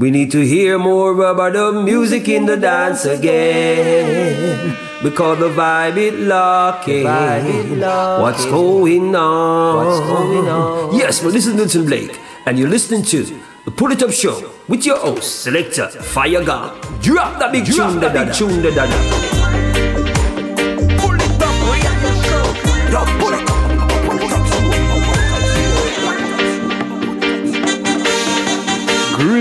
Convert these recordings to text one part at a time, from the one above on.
We need to hear more about the music in the dance again. Because the vibe it locking. What's going on? What's going on? Yes, well, this is Blake, and you're listening to the Pull It Up Show with your host, Selector Fire God. Drop that big Drop tune, that big tune, da, da, da.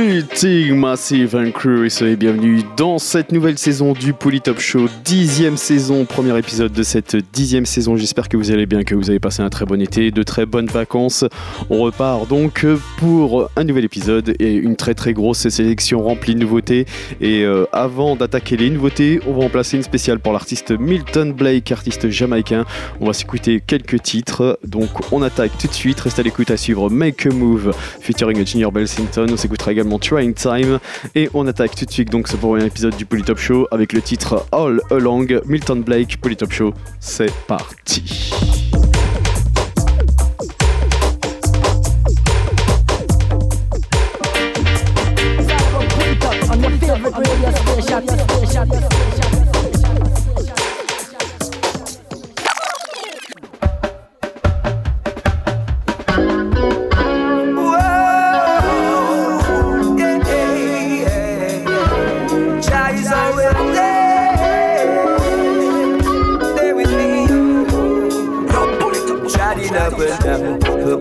Greetings Massive and Crew et soyez bienvenus dans cette nouvelle saison du Polytop Show, dixième saison, premier épisode de cette dixième saison. J'espère que vous allez bien, que vous avez passé un très bon été, de très bonnes vacances. On repart donc pour un nouvel épisode et une très très grosse sélection remplie de nouveautés. Et euh, avant d'attaquer les nouveautés, on va en placer une spéciale pour l'artiste Milton Blake, artiste jamaïcain. On va s'écouter quelques titres, donc on attaque tout de suite. Reste à l'écoute à suivre Make a Move featuring Junior Belsington. On s'écoutera également Trying Time et on attaque tout de suite donc ce premier épisode du Polytop Show avec le titre All Along Milton Blake Polytop Show. C'est parti.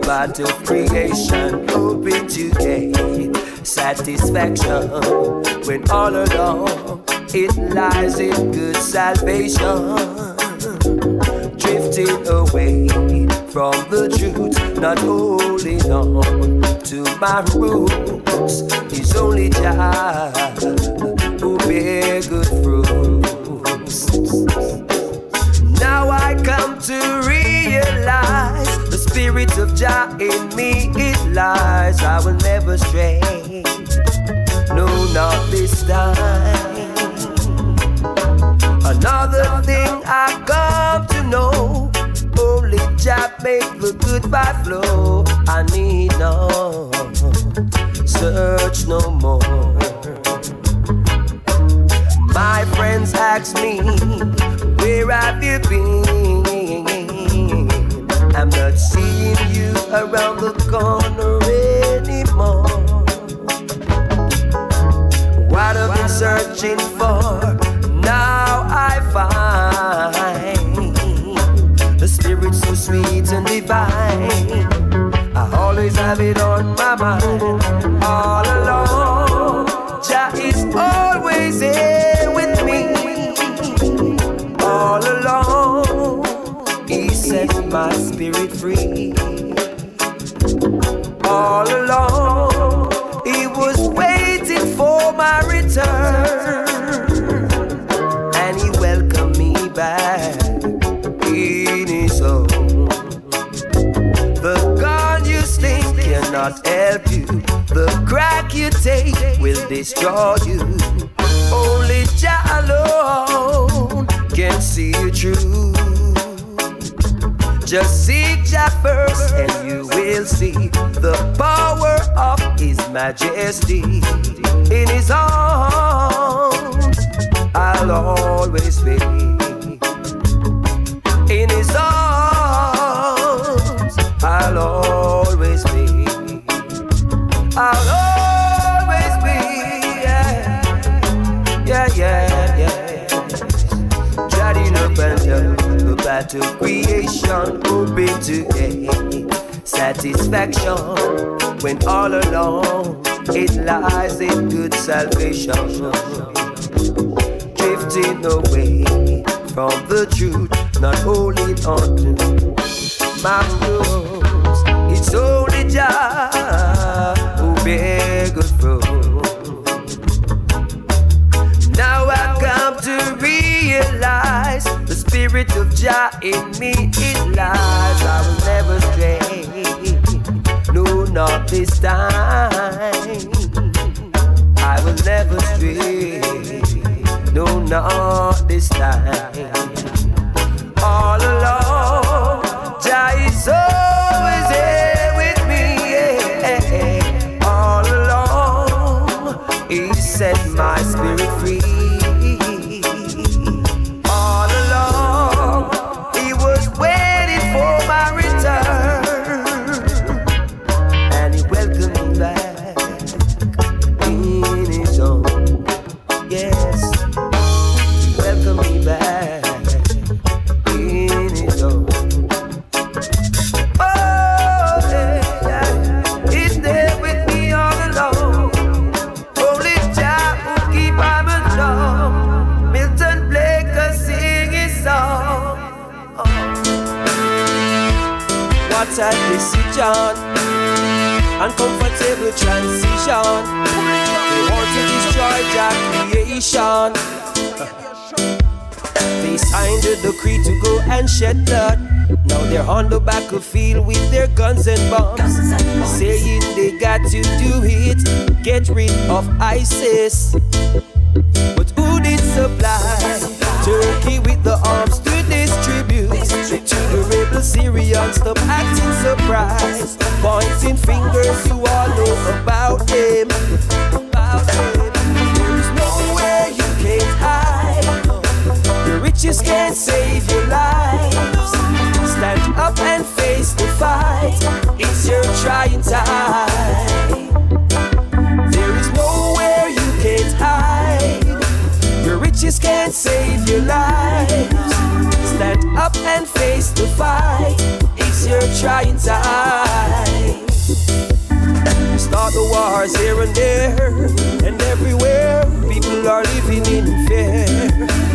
About of creation, hoping to gain satisfaction when all along it lies in good salvation drifting away from the truth, not holding on to my roots. It's only Jah who bear good fruits. Now I come to realize spirit of Jah in me it lies. I will never stray. No, not this time. Another thing I come to know, only Jah make the good vibe flow. I need no search no more. My friends ask me, where have you been? Seeing you around the corner anymore. What I've been searching for, now I find the spirit so sweet and divine. I always have it on my mind, all along. Jah is always here free, all along. He was waiting for my return, and he welcomed me back in his own. The gun you sling cannot help you. The crack you take will destroy you. Only Jah alone can see you through. Just seek Jah first, and you will see the power of His Majesty. In His arms, I'll always be. In His arms, I'll always be. I'll the battle creation, hoping to gain satisfaction when all along it lies in good salvation. Drifting away from the truth, not holding on to my rules. It's only Jah who bear good fruit. Now I come to realize spirit of Jah in me it lies. I will never stray, no, not this time. I will never stray, no, not this time. All along, Jah is always here with me. yeah. All along, He set my transition. They want to destroy Jah creation. They signed a decree to go and shed blood. Now they're on the battlefield with their guns and bombs, saying they got to do it, get rid of ISIS. Syrians? Stop acting surprised, pointing fingers. You all know about them. About them. There is nowhere you can't hide. The riches can't save your lives. Stand up and face the fight. It's your trying time. There is nowhere you can't hide. Your riches can't save your lives. Stand up and face the fight. Your trying time. Start the wars here and there and everywhere. People are living in fear.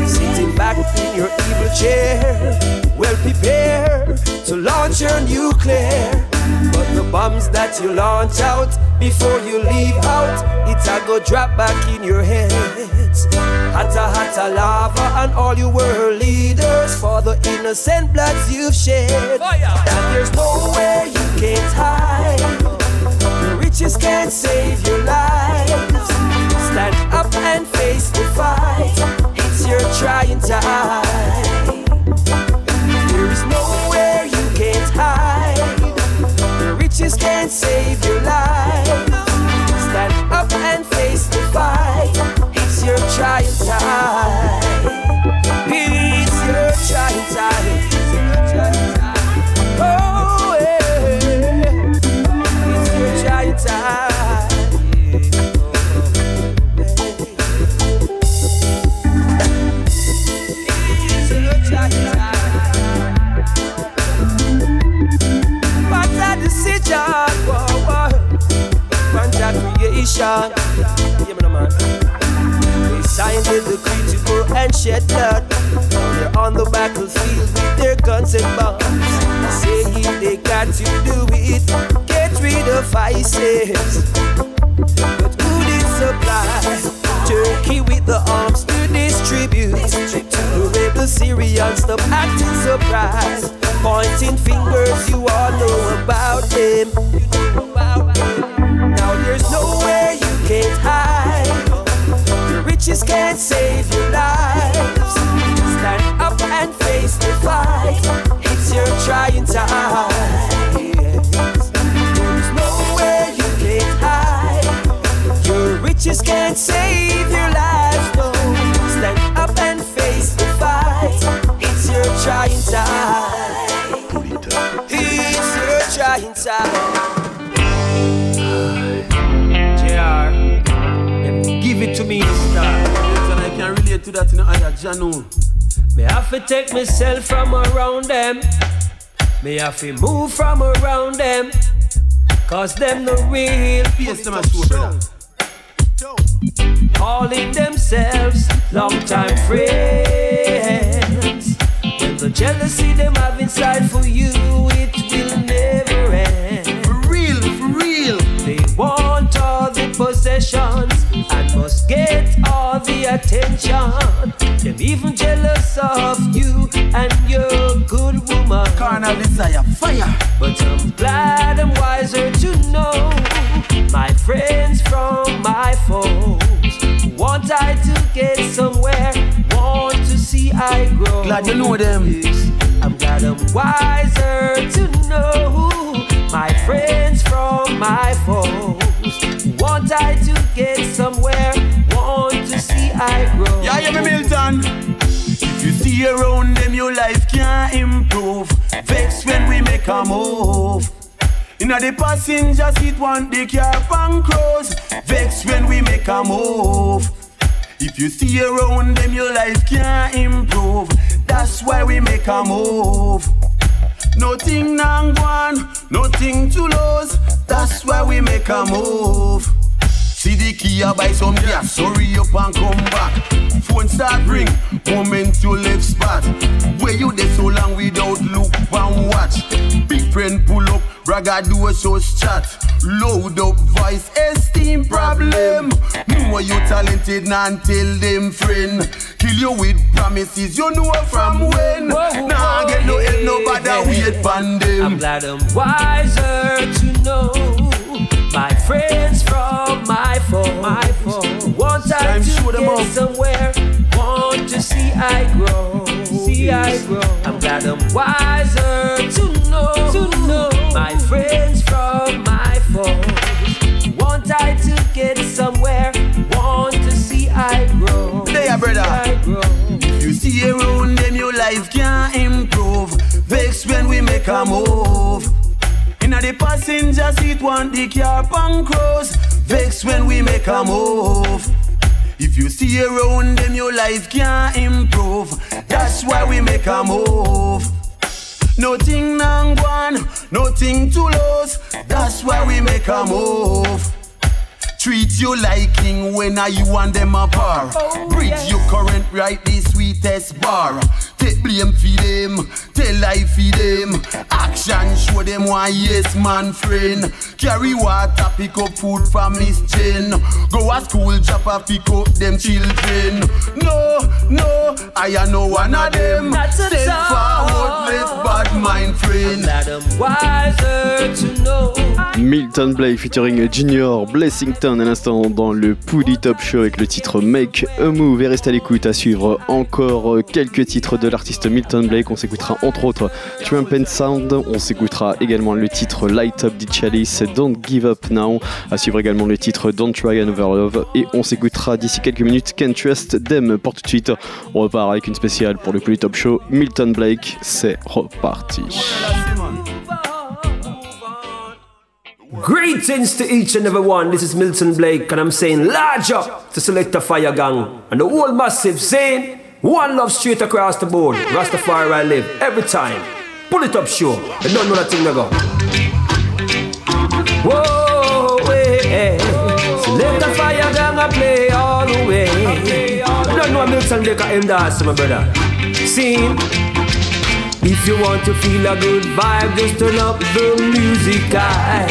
Sitting back in your evil chair, well prepared to launch your nuclear. But the bombs that you launch out before you leave out, it's a go drop back in your heads. Hotter, hotter lava and all you world leaders for the innocent bloods you've shed. And there's nowhere you can't hide. The riches can't save your lives. Stand up and face the fight. It's your trying time. The can't save your lives. Stand up and face the fight. It's your trying time. Stop acting surprised, pointing fingers. That in a Janu. Me have to take myself from around them. Me have to move from around them. Cause them the real Face them a show, brother. You know them. I'm glad I'm wiser to know my friends from my foes. Want I to get somewhere, Want to see I grow. Yeah, yeah, Milton. If you see around them, your life can't improve. Vex when we make a move. Inna the passenger seat, want the car pan close. Vex when we make a move. If you see around them, your life can't improve. Why we make a move. Nothing nang one, nothing to lose. That's why we make a move. See the I buy some gas, hurry up and come back. Phone start ring, moment you left spot. Where you there so long without look and watch? Big friend pull up, bragga do a so chat. Load up voice, esteem problem. Know you talented, nan tell them friend. Kill you with promises, you know from when. Whoa, Nah, get no help, nobody wait pan I'm glad I'm wiser to know my friends from my phone. My phone. Want I to them get up. somewhere? Want to see I grow? See I grow. I'm glad I'm wiser to know. To know my friends from life can't improve. Vex when we make a move. Inna the passenger seat, want the car pan close. Vex when we make a move. If you see around them, your life can't improve. That's why we make a move. Nothing nang one, nothing to lose. That's why we make a move. Treat you like king when are you and them a par. Bridge your current right the sweetest bar. Take blame for them, tell life for them. Action show them why yes man friend. Carry water, pick up food from Miss Jen. Go a school, drop a pick up them children. No, no, I am no one of them. Not Step forward, left bad mind friend. Wiser to know. Milton Blake featuring Junior Blessington à l'instant dans le Pouli Top Show avec le titre Make a Move et reste à l'écoute à suivre encore quelques titres de l'artiste Milton Blake on s'écoutera entre autres Trump and Sound on s'écoutera également le titre Light Up the Chalice Don't Give Up Now à suivre également le titre Don't Try Another Love et on s'écoutera d'ici quelques minutes Can't Trust Them pour tout de suite on repart avec une spéciale pour le Pouli Top Show Milton Blake c'est reparti Greetings to each and every one. This is Milton Blake, and I'm saying large up to select a fire gang and the whole massive saying one love straight across the board. Rastafari I live every time. Pull it up, sure. You don't know that thing I go. Whoa, hey, select a fire gang I play all the way. You don't know Milton Blake I am dance, my brother. Scene. If you want to feel a good vibe, just turn up the music. I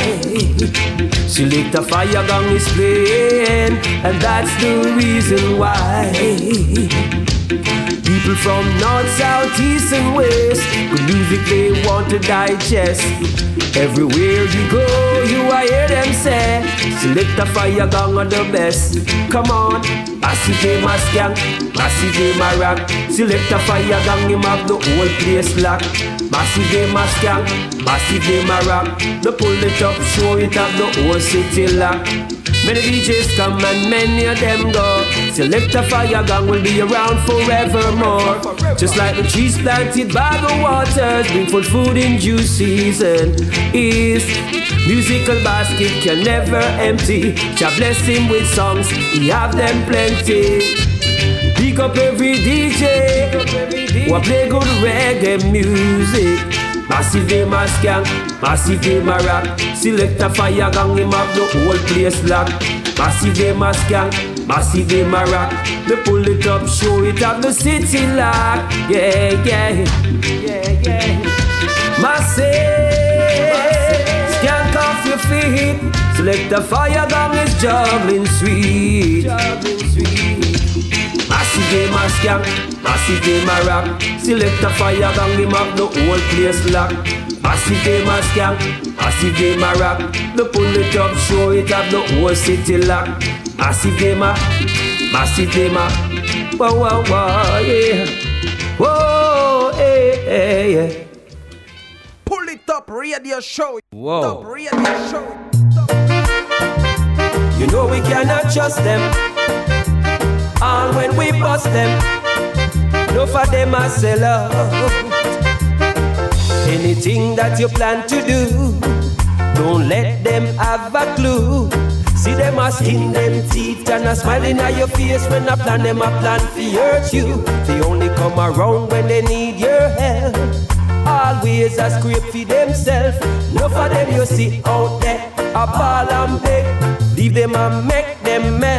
select a fire gang is playing, and that's the reason why. Y People from north, south, east, and west, good music they want to digest. Everywhere you go, you I hear them say, select a fire gang are the best. Come on, massive game a skank, massive game a. Select a fire gang, him have the whole place locked. Massive game a skank, massive game. The pull it up, show it up, the whole city locked. Many DJs come and many of them go. Select a fire gang will be around forevermore. Just like the trees planted by the waters, bring forth food in due season. Is musical basket can never empty. Jah bless him with songs, he have them plenty. Pick up every DJ who play good reggae music. Massive game a skank, massive game a rock. Select a fire gang, him have the whole place locked. Massive a skank, massive game a rock. They pull it up, show it up, the city lock. Yeah, yeah, yeah, yeah. Massive, skank off your feet. Select a fire gang is juggling sweet. Massive game a skank, massive game a rock. Select a fire gang, him have the whole place locked. Massive game a skank, massive game a rock. The pull it up, show it have the whole city locked. Massive game a, massive game a. Whoa, whoa, whoa, yeah. Whoa, hey, hey, yeah. Pull it up, radio show. Whoa. Up, radio show. You know we cannot trust them. And when we bust them, no for them I sell out. Anything that you plan to do, don't let them have a clue. See them a skin them teeth and a smiling at your face when I plan them a plan to hurt you. They only come around when they need your help. Always a scrape for themselves. No for them you see out there a ball and beg. Leave them and make them melt.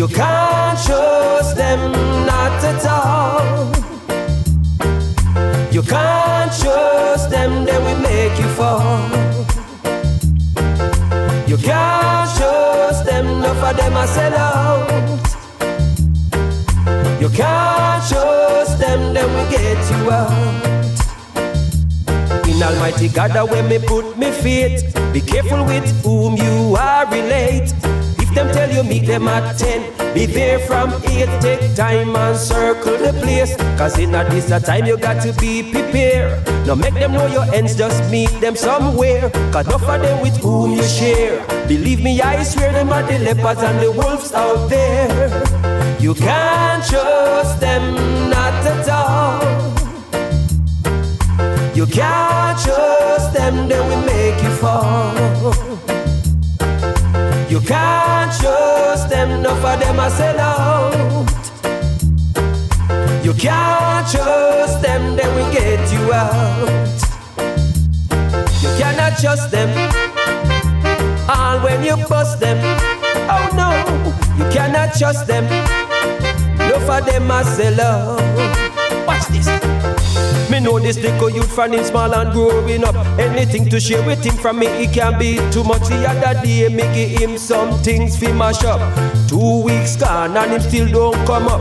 You can't trust them not at all. You can't trust them, they will make you fall. You can't trust them, no for them I sell out. You can't trust them, they will get you out. In Almighty God, way me put me faith. Be careful with whom you are relate. Them tell you meet them at 10, be there from 8. Take time and circle the place. Cause in a this a time you got to be prepared. Now make them know your ends, just meet them somewhere. Cause enough of them with whom you share. Believe me, I swear them are the leopards and the wolves out there. You can't trust them, not at all. You can't trust them, they will make you fall. You can't trust them, no for them I sell out. You can't trust them, they will get you out. You cannot trust them, all when you bust them. Oh no, you cannot trust them, no for them I sell out. Watch this. Know this little youth from him small and growing up. Anything to share with him from me, it can be too much. The other day, me give him some things fi mash up. Two weeks gone and him still don't come up.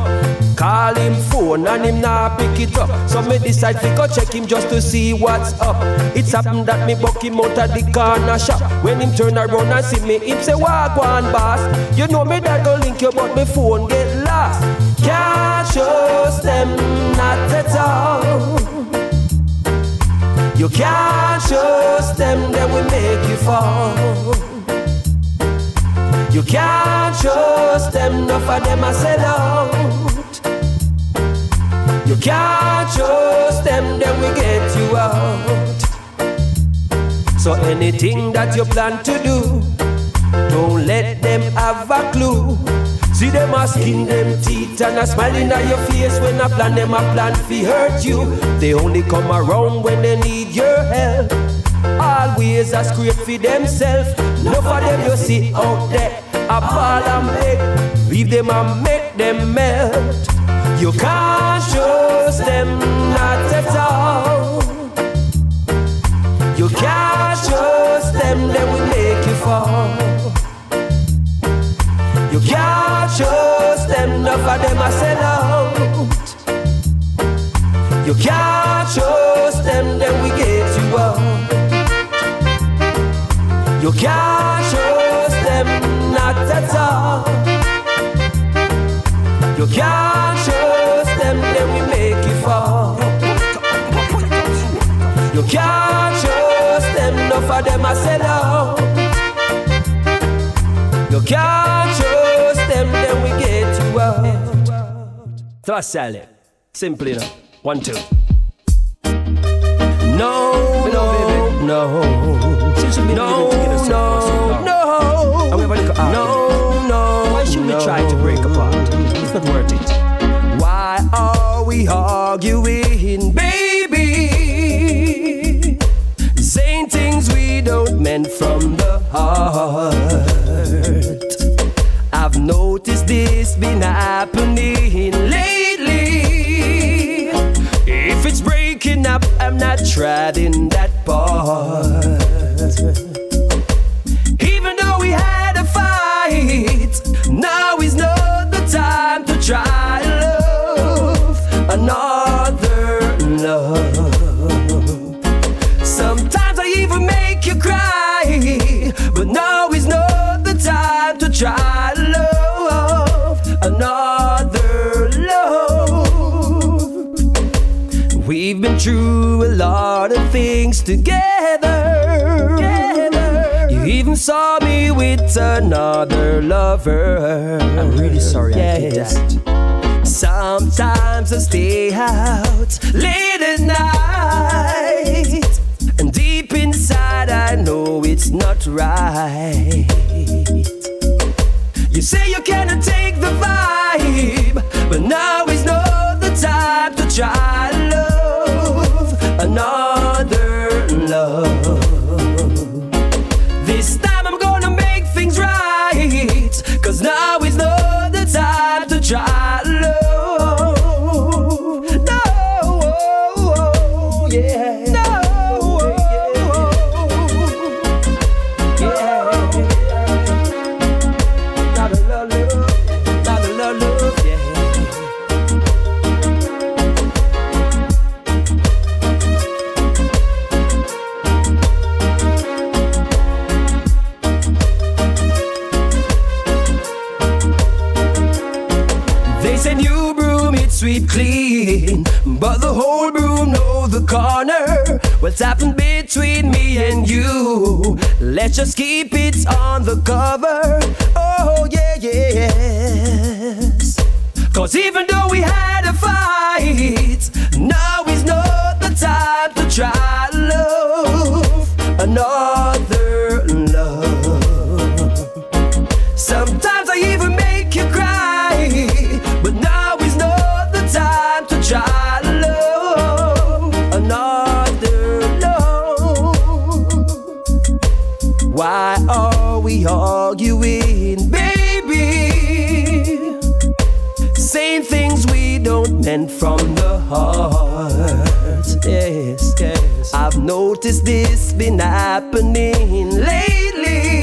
Call him phone and him nah pick it up. So me decide to go check him just to see what's up. It's happened that me buck him out of the corner shop. When him turn around and see me, him say, Walk one boss. You know me that go link you, but me phone get lost. Can't trust them, not at all. You can't trust them, they will make you fall. You can't trust them, enough of them I sell out. You can't trust them, they will get you out. So anything that you plan to do, don't let them have a clue. See them a skin them teeth and a smiling at your face when I plan them a plan fi hurt you. They only come around when they need your help. Always a scrape for themselves. Enough of them you see out there a ball and beg. Leave them and make them melt. You can't trust them not at all. You can't trust them, they will make you fall. You can't trust them, enough of them I sell out. You can't trust them, then we get you out. You can't trust them, not at all. You can't trust them, then we make you fall. You can't trust them, enough of them I sell out. Thrust salad. Simple enough. One, two. No, no, Not treading that part. You even saw me with another lover. I'm really sorry I did that. Sometimes I stay out late at night, and deep inside I know it's not right. You say you cannot take the vibe, but now is corner. What's happened between me and you? Let's just keep it on the cover. Oh yeah, yes. Cause even though we had a fight, now is not the time to try been happening lately.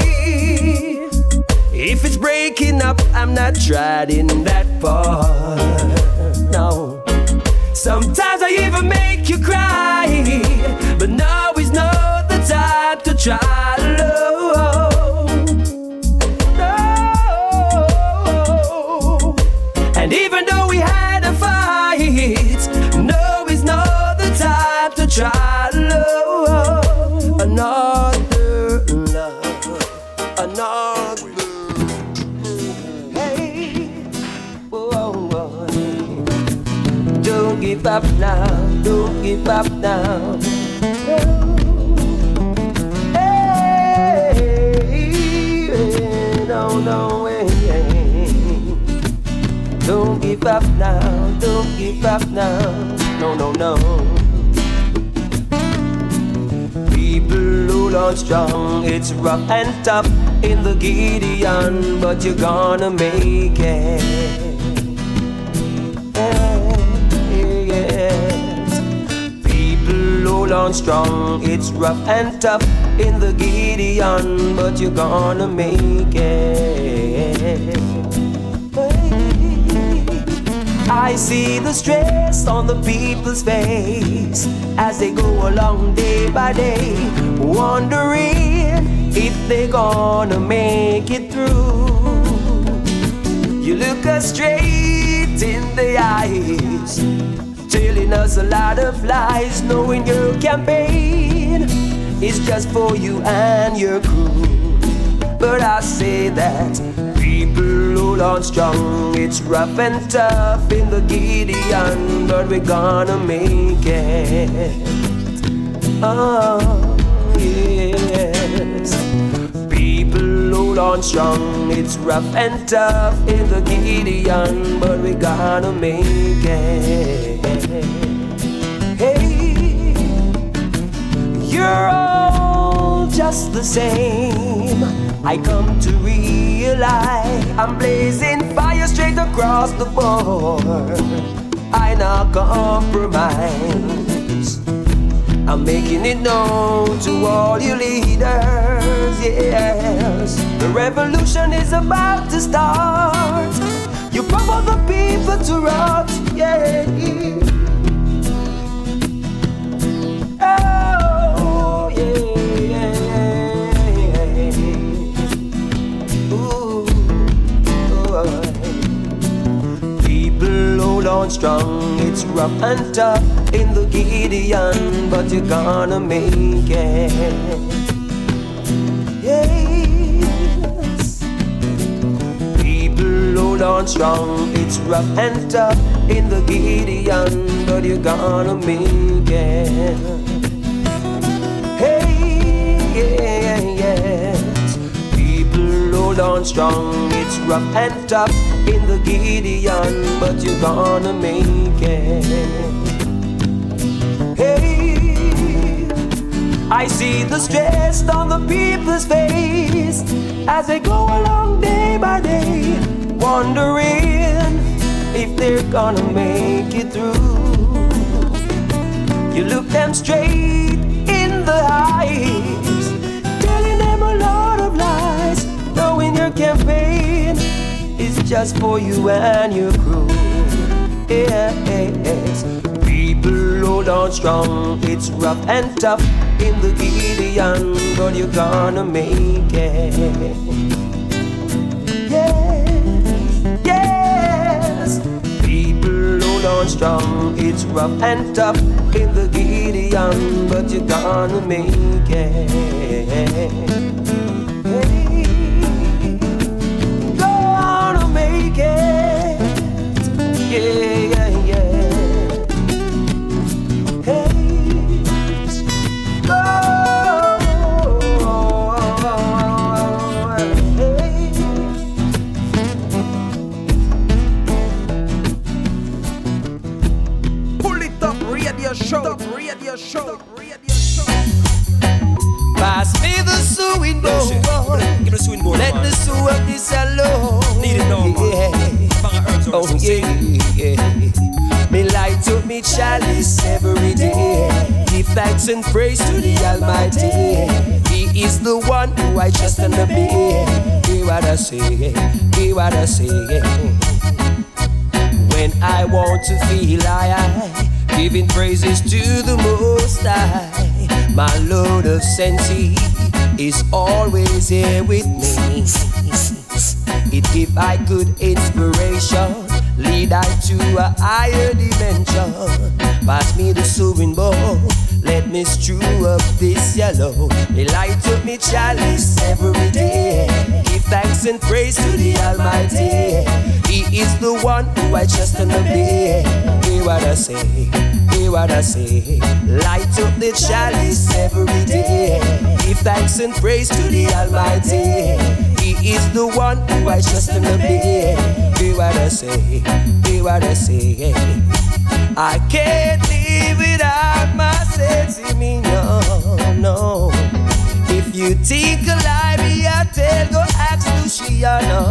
If it's breaking up, I'm not trying that far. No. Sometimes I even make you cry, but now is not the time to try up now, don't give up now. Hey, no, no. Don't give up now, don't give up now. No, no, no. People hold on strong, it's rough and tough in the Gideon, but you're gonna make it. Hold on strong, it's rough and tough in the Gideon, but you're gonna make it. I see the stress on the people's face as they go along day by day, wondering if they're gonna make it through. You look us straight in the eyes, telling us a lot of lies, knowing your campaign is just for you and your crew. But I say that people hold on strong. It's rough and tough in the Gideon, but we're gonna make it. Oh, hold on strong. It's rough and tough in the Gideon, but we're gonna make it. Hey, you're all just the same. I come to realize I'm blazing fire straight across the board. I not compromise. I'm making it known to all you leaders, yes. The revolution is about to start. You provoke the people to rot, yeah. Oh, yeah. Ooh, oh. People hold on strong, it's rough and tough in the Gideon, but you're gonna make it. On strong. It's rough and tough in the Gideon, but you're gonna make it. Hey, yeah, yes. People hold on strong. It's rough and tough in the Gideon, but you're gonna make it. Hey, I see the stress on the people's face as they go along day by day, wondering if they're gonna make it through. You look them straight in the eyes, telling them a lot of lies, knowing your campaign is just for you and your crew. Yes, people hold on strong. It's rough and tough in the Gideon, but you're gonna make it. On strong. It's rough and tough in the Gideon, but you're gonna make it. Hey, gonna make it. Yeah. And praise to the Almighty. He is the one who I trust and obey. Hear what I say, hear what I say. When I want to feel high, giving praises to the Most High. My Lord of sense is always here with me. It give I good inspiration, lead I to a higher dimension. Pass me the sewing bowl, let me strew up this yellow. Me light up me chalice every day. Give thanks and praise to the Almighty. He is the one who I trust and obey. Hear what I say, hear what I say. Light up the chalice every day. Give thanks and praise to the Almighty. He is the one who I trust and obey. Hear what I say, hear what I say. I can't live without my sense in me, no, no. If you think alive, me, I tell, go ask Luciano,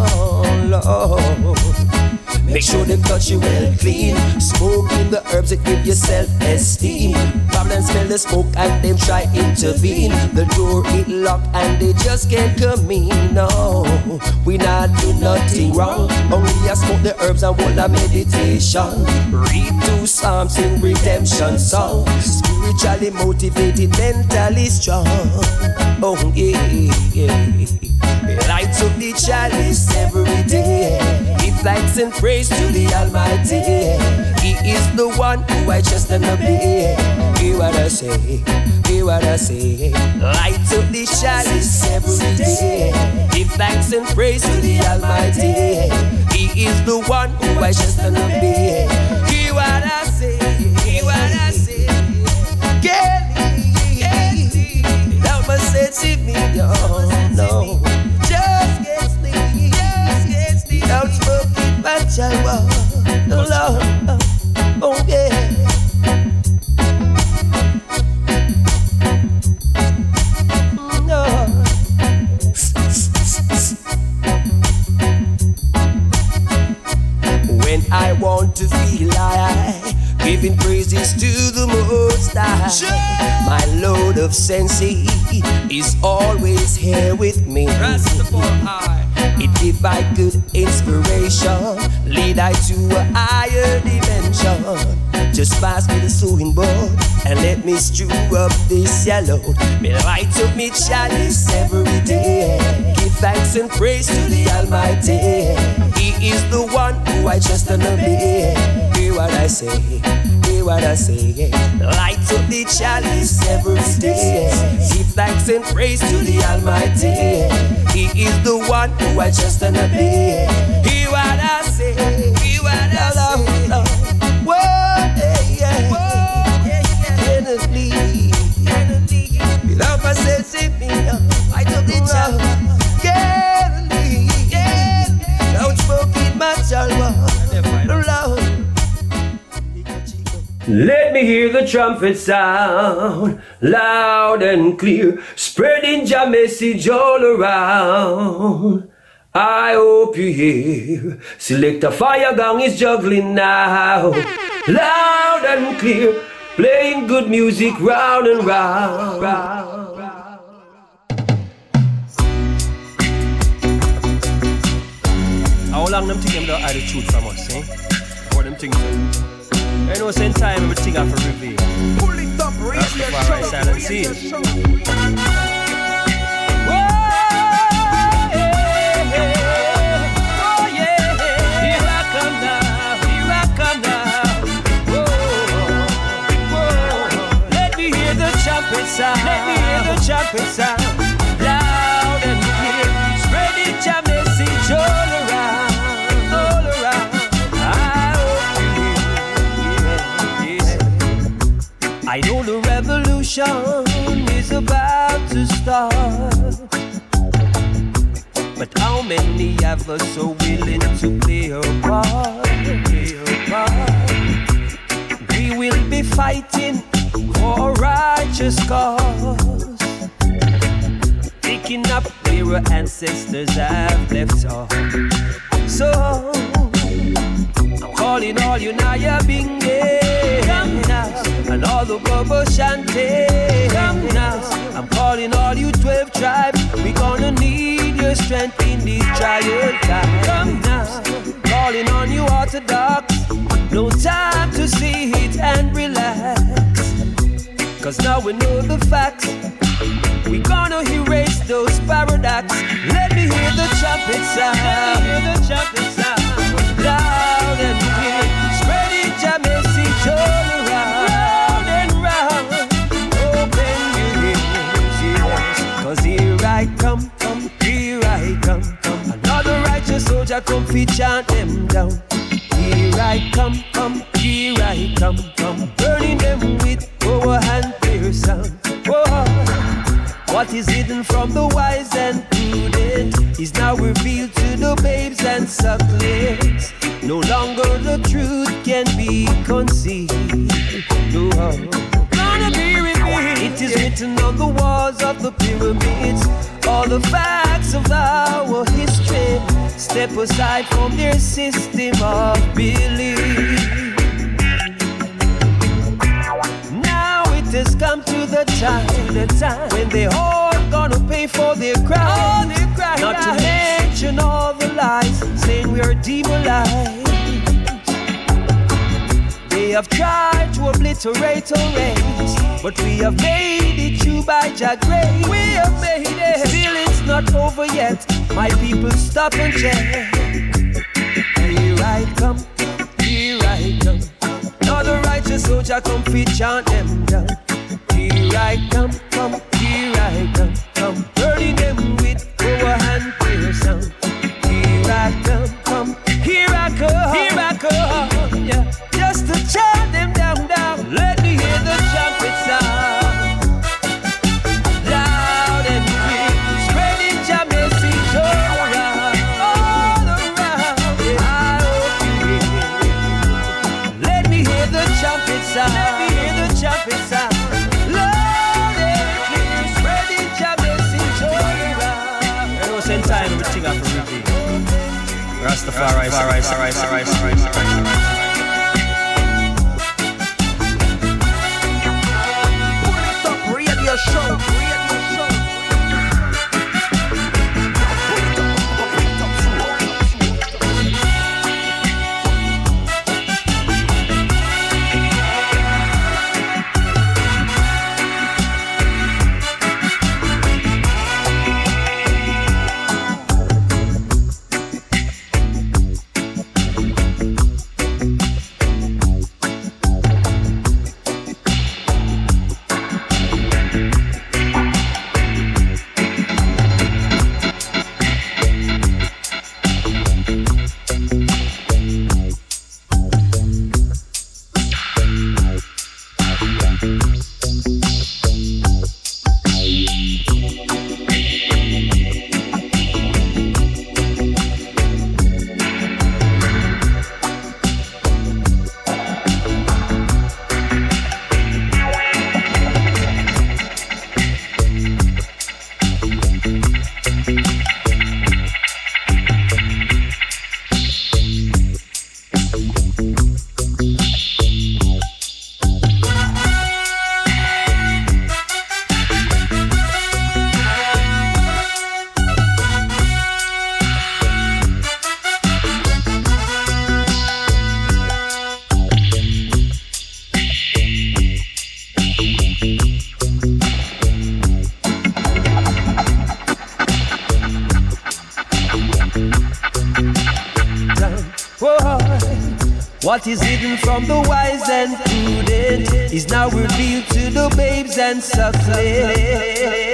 Lord. Make sure them touch you well clean. Smoking the herbs that give you self-esteem. Problem smell the smoke and them try intervene. The door it locked and they just can't come in. No, we not do nothing wrong. Only I smoke the herbs and hold a meditation. Read two psalms, sing redemption song. Spiritually motivated, mentally strong. Oh yeah, yeah. Light up the chalice every day. Thanks and praise to the Almighty. He is the one who I trust and obey. Hear what I say, hear what I say. Light up the chalice every day. Give thanks and praise to the Almighty. He is the one who I trust and obey. Hear what I say, hear what I say. Kelly, Kelly, without my sense of me, oh, no, no. My child, Lord, oh yeah. No. When I want to feel high, giving praises to the Most High. My load of sense is always here with me. It give I good inspiration, lead I to a higher dimension. Just pass me the sewing board and let me strew up this yellow. Me light up me chalice every day. Give thanks and praise to the Almighty. He is the one who I trust and obey. Hear what I say, what I say. Light up the chalice every day. Give thanks and praise to the Almighty. He is the one who I trust and obey. Hear what I say. Hear what I Kennedy. Love I said, see me. I took the child. Let me hear the trumpet sound loud and clear, spreading your message all around. I hope you hear. Select a fire gong is juggling now, loud and clear, playing good music round and round. round. How long them think them the truth from us, eh? What them think so? You know, same time everything have to reveal. Pull it up, raise your show. raise your seal. show. Oh yeah, here I come now, here I come now. Whoa, whoa. Let me hear the trumpet sound, let me hear the trumpet sound, revolution is about to start. But how many of us are willing to play a part? Play a part? We will be fighting for righteous cause, picking up where our ancestors have left off. So I'm calling all you Nyabinghi, come now, and all the Bobo Shanti. I'm calling all you 12 tribes, we gonna need your strength in these trial times. Come now, calling on you Orthodox, no time to sit and relax. Cause now we know the facts. We gonna erase those paradox. Let me hear the trumpet sound. Let me hear the trumpet sound. Soldier come chant them down. Here I come, come, here I come, come. Burning them with power and clear sound. What is hidden from the wise and prudent is now revealed to the babes and sucklings. No longer the truth can be concealed. No, oh, gonna be revealed. It is written on the walls of the pyramids. All the facts of our history step aside from their system of belief. Now it has come to the time, the time when they all gonna pay for their crime. Not to mention all the lies saying we are demonized. Have tried to obliterate our race, but we have made it through by Jah grace. We have made it. Still, it's not over yet. My people, stop and check. Here I come, here I come. Another righteous soldier come fit chant them down. Here I come, come, here I come, come. Burning them with power and clear sound. Here I come, come, here I come, here I come. Yeah, just to chant them down, down. Let me hear the trumpet sound. Loud and clear, spreading your message all around, all around. Yeah, I hope you hear. Let me hear the trumpet sound. Let me hear the trumpet sound. Loud and clear, spreading your message all around. You know, same time everything have to reveal. Rastafari, Rastafari, Rastafari, Rastafari, Rastafari. Pull show. What is hidden from the wise and prudent is now revealed to the babes and sucklings.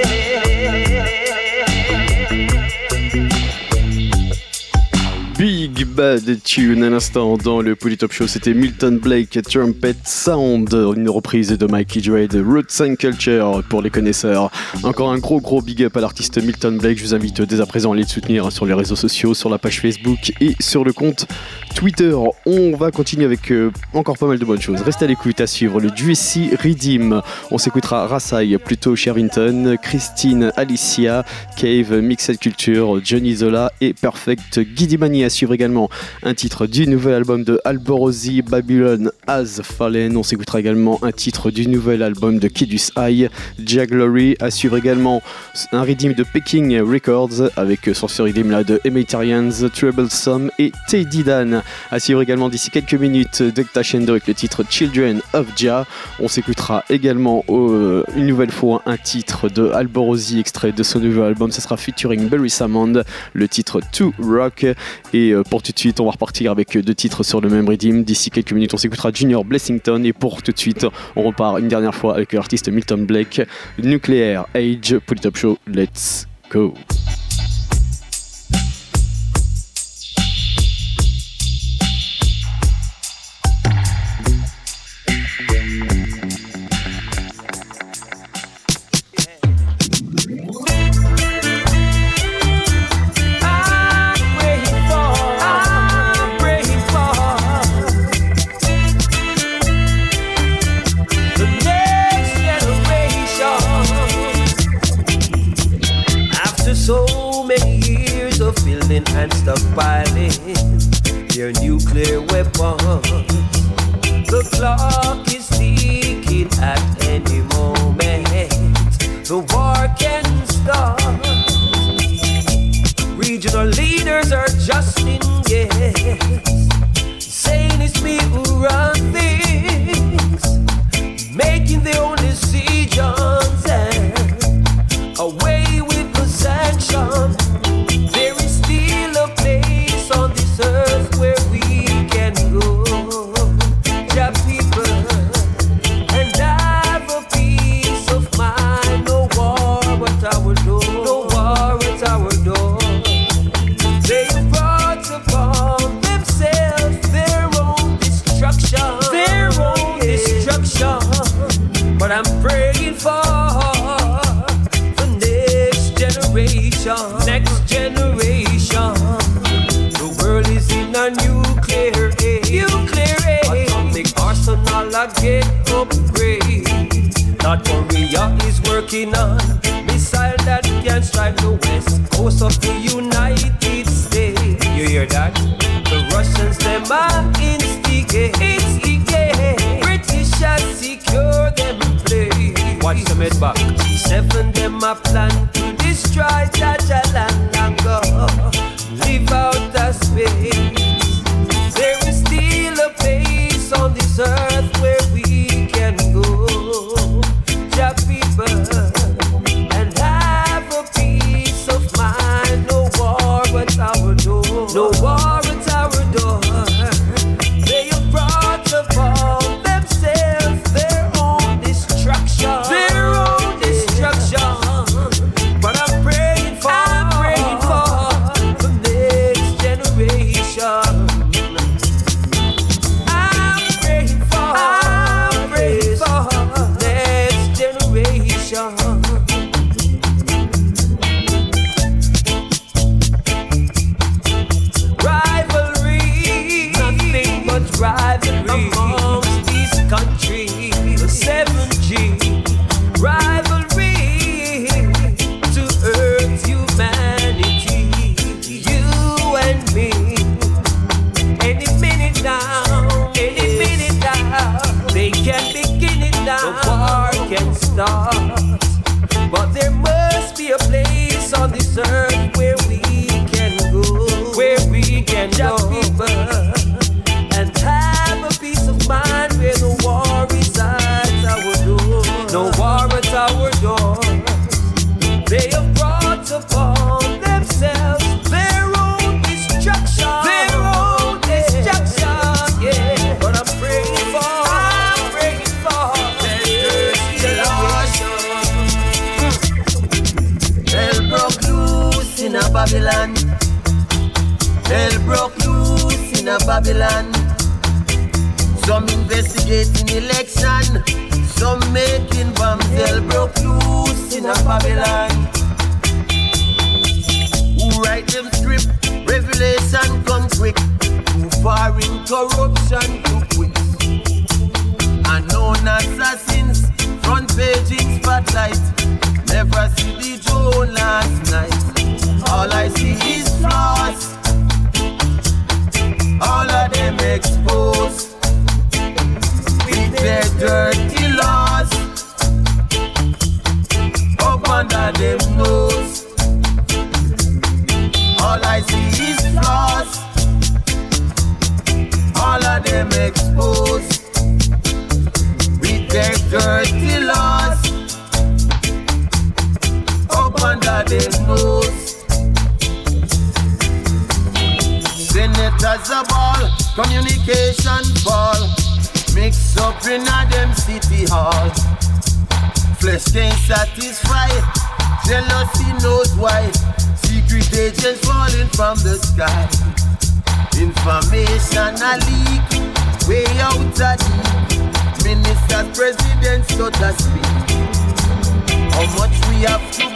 Bad Tune à l'instant dans le Polytop Show, c'était Milton Blake Trumpet Sound, une reprise de Mikey Dre Roots and Culture pour les connaisseurs. Encore un gros gros big up à l'artiste Milton Blake, je vous invite dès à présent à aller le soutenir sur les réseaux sociaux, sur la page Facebook et sur le compte Twitter. On va continuer avec euh, encore pas mal de bonnes choses. Restez à l'écoute à suivre le Juicy Redeem. On s'écoutera Rasai, plutôt Sherrington, Christine, Alicia, Cave, Mixed Culture, Johnny Zola et Perfect Guidi Mani suivre également un titre du nouvel album de Alborosi, Babylon Has Fallen. On s'écoutera également un titre du nouvel album de Kidus Eye, Jaglory. À suivre également un redeem de Peking Records avec son redeem là de Emitarians, Troublesome et Teddy Dan. À suivre également d'ici quelques minutes. Shendo avec le titre Children of Jah. On s'écoutera également euh, une nouvelle fois un titre de Alborosi extrait de son nouvel album. Ce sera featuring Barry Salmond, le titre To Rock. Et euh, pour tout de suite, on va repartir avec deux titres sur le même rythme. D'ici quelques minutes, on s'écoutera Junior Blessington. Et pour tout de suite, on repart une dernière fois avec l'artiste Milton Blake, Nuclear Age, Polytop Show. Let's go! the President, so daughter speak. How much we have to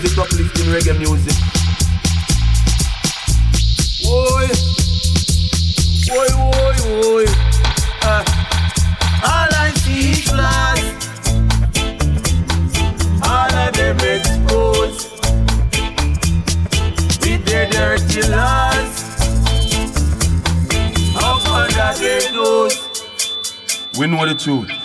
music, uplifting reggae music. Uh, all I see is. All of them exposed with their dirty. How far? We know the truth.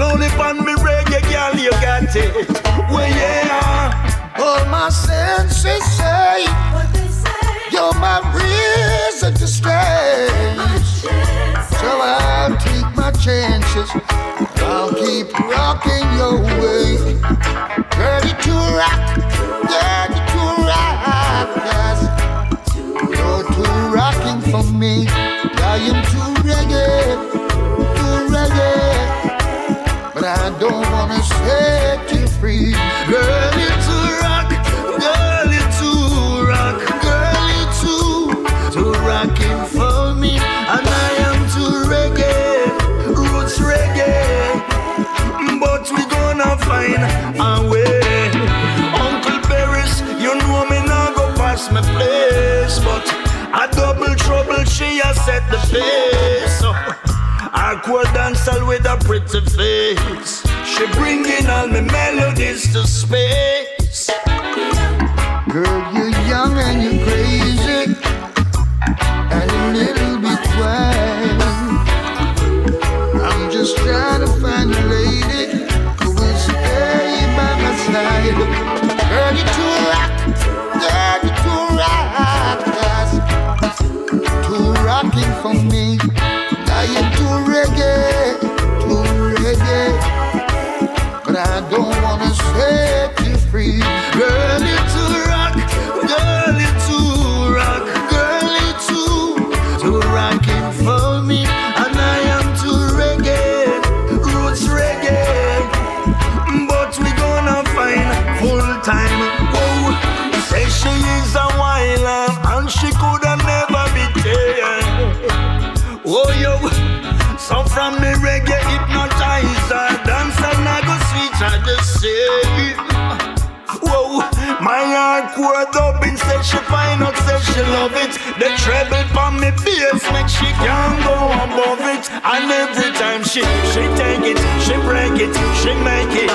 Slowly pan me reggae, girl, you got it. Well, yeah. All my senses say, you're my reason to stay. So I'll take my chances. I'll keep rocking your way. Ready to rock, ready to rock, yes. You're too rocking for me. I am too wanna set you free. Girl, you too rock, girl, you too rock, girl, you too, too rocking for me. And I am too reggae, roots reggae. But we gonna find a way. Uncle Paris, you know me now go past my place. But a double trouble, she has set the pace. So, awkward dancer with a pretty face she bringing all my melodies to space. Girl, you're young and you're crazy, and a little bit wild. I'm just trying to find a lady who will stay by my side. Girl, you're too She can't go above it, and every time she she take it, she break it, she make it.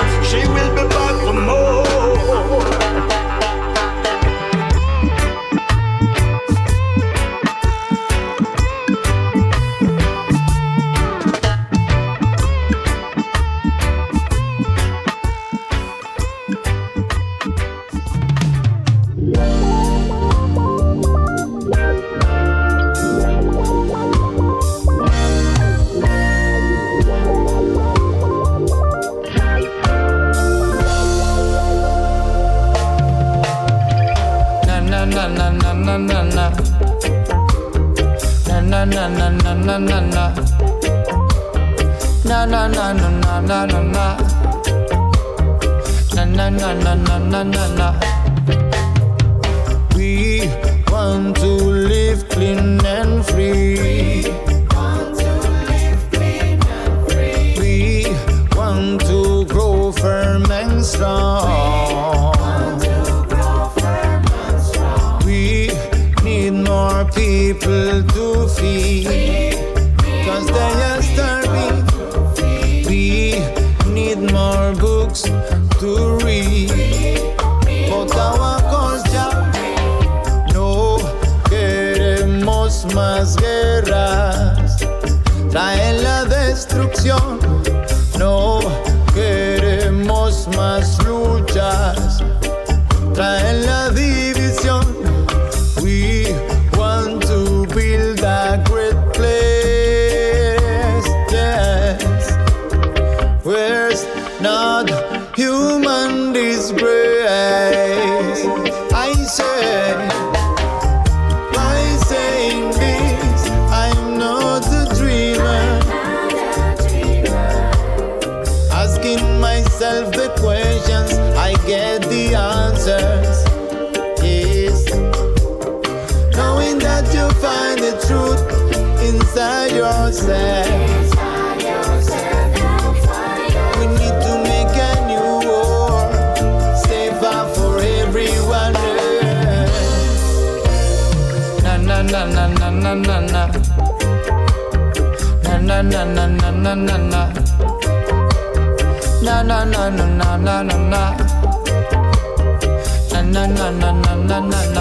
destrucción. No yourself. We need to make a new war, safer for everyone. na Na na na na na na na na. Na na na na na na na. Na na na na na na na. Na na na na na na na.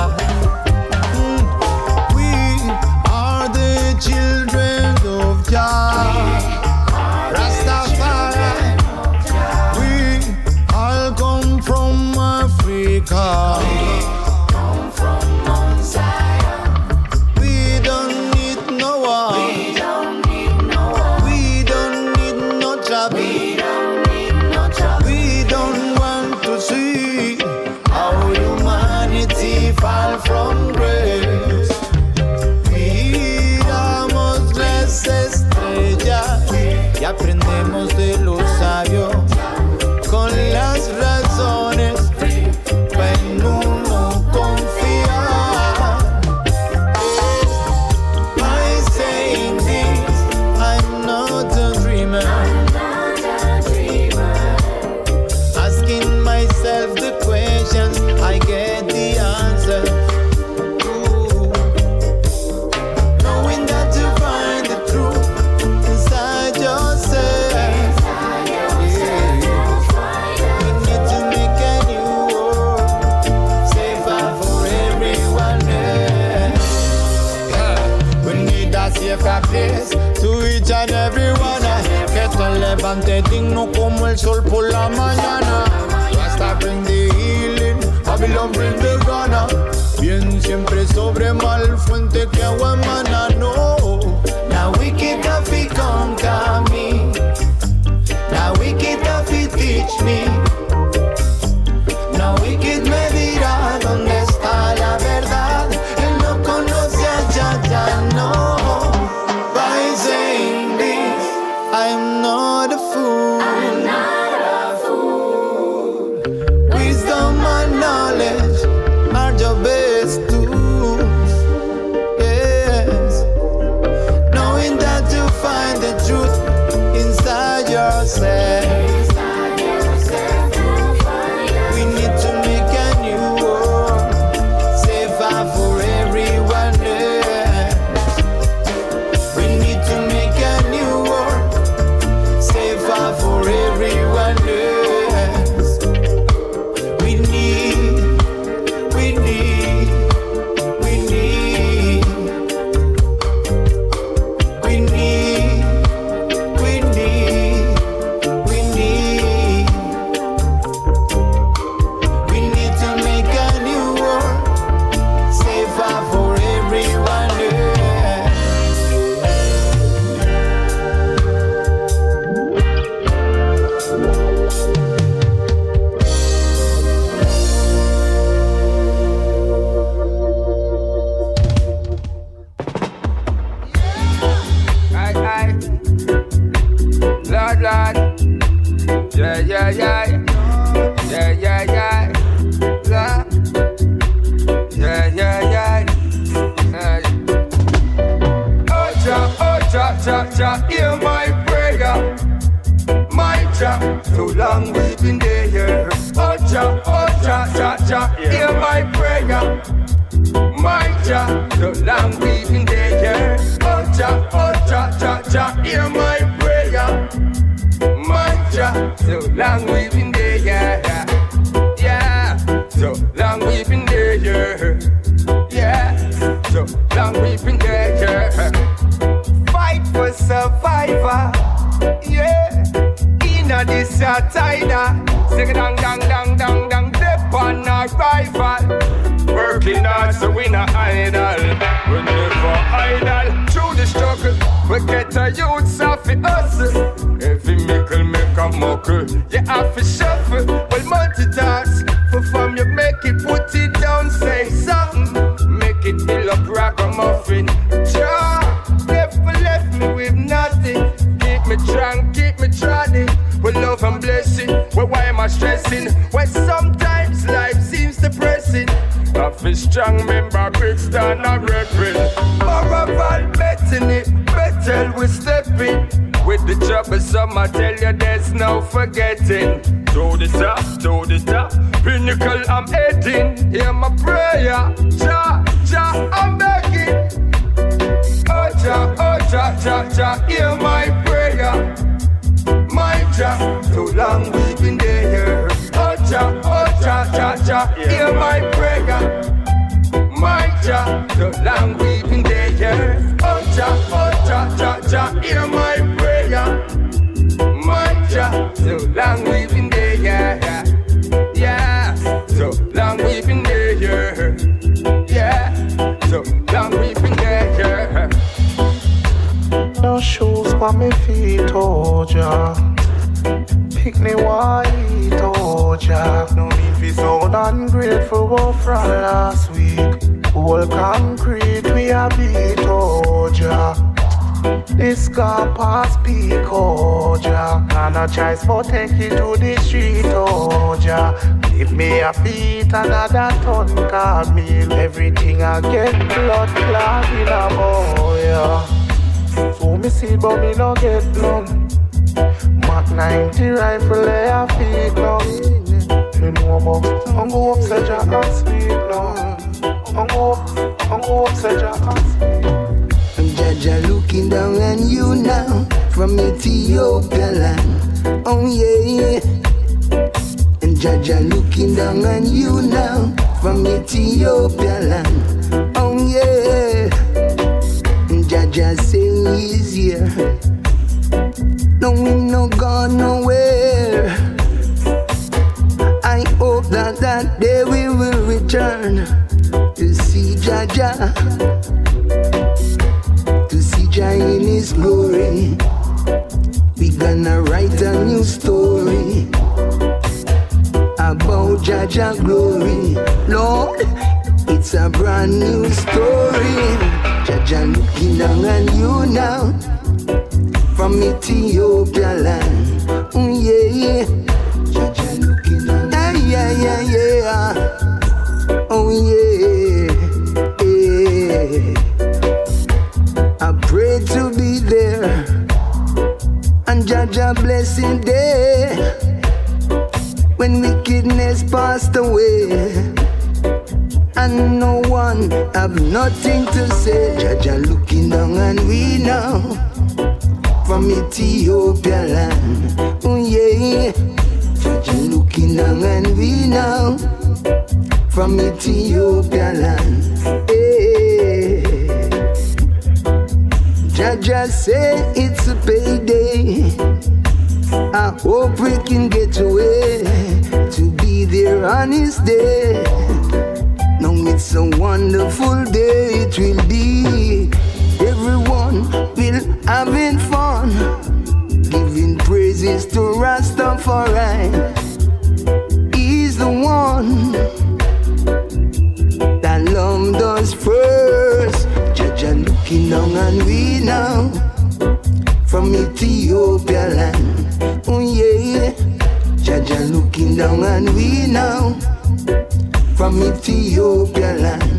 that day we will return to see Jaja, to see Jah in His glory. We gonna write a new story about Jaja glory, Lord. It's a brand new story. Jaja looking down on you now from Ethiopia land. Oh yeah, yeah. Jaja looking down. Yeah, yeah, yeah yeah. Oh yeah, yeah. I pray to be there and judge a blessing there when wickedness passed away and no one have nothing to say. Jaja looking down and we now from Ethiopia land. Oh yeah, Jaja looking down and we now from Ethiopia land. Hey. Jaja say it's a payday. I hope we can get away to be there on his day. Now it's a wonderful day, it will be. Everyone will having fun, giving praises to Rastafari. Down and we now from Ethiopia land.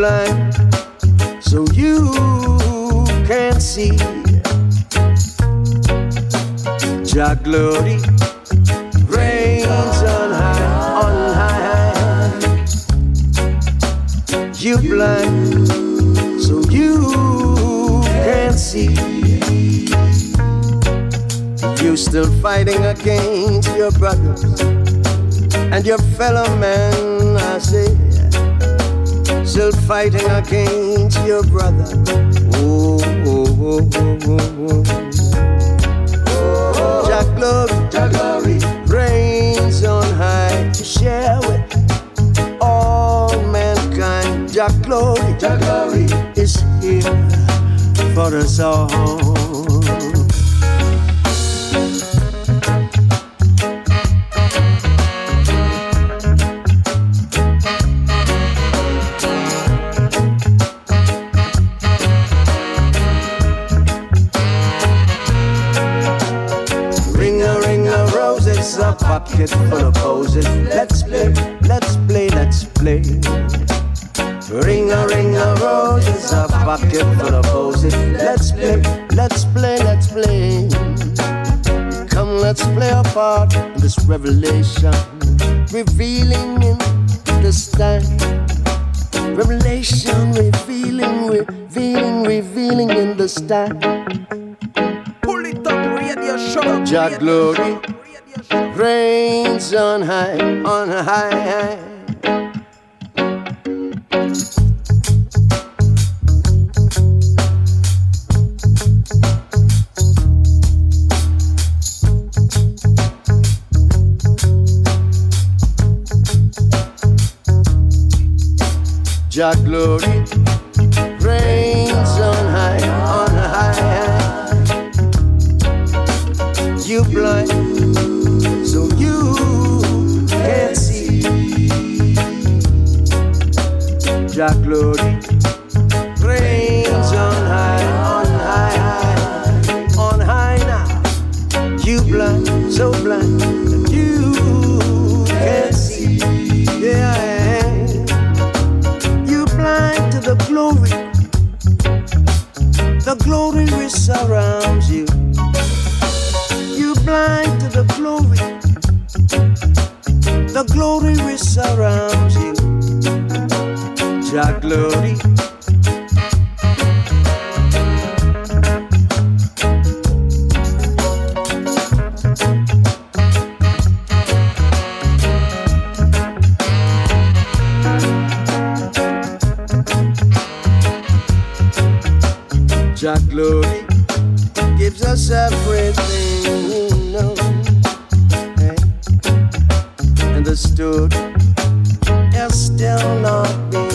blind so you can see. Jah glory reigns on high, on high. You blind so you can see. You still fighting against your brothers and your fellow men. fighting against your brother. Oh, oh, oh, oh, oh. Jah glory, Jah glory reigns on high to share with all mankind. Jah glory, Jah glory is here for us all. That's everything we know. Hey. Understood. It's still not the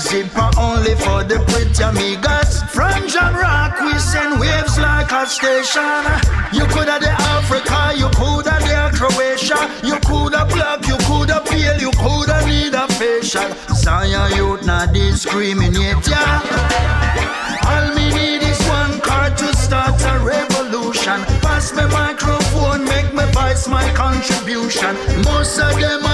Zipper only for the pretty amigas. From John Rock, we send waves like a station. You coulda the Africa, you coulda the Croatia, you coulda black, you coulda pale, you coulda need a facial. Zion youth not discriminate ya. Yeah. All me need is one car to start a revolution. Pass me microphone, make me voice my contribution. Most of them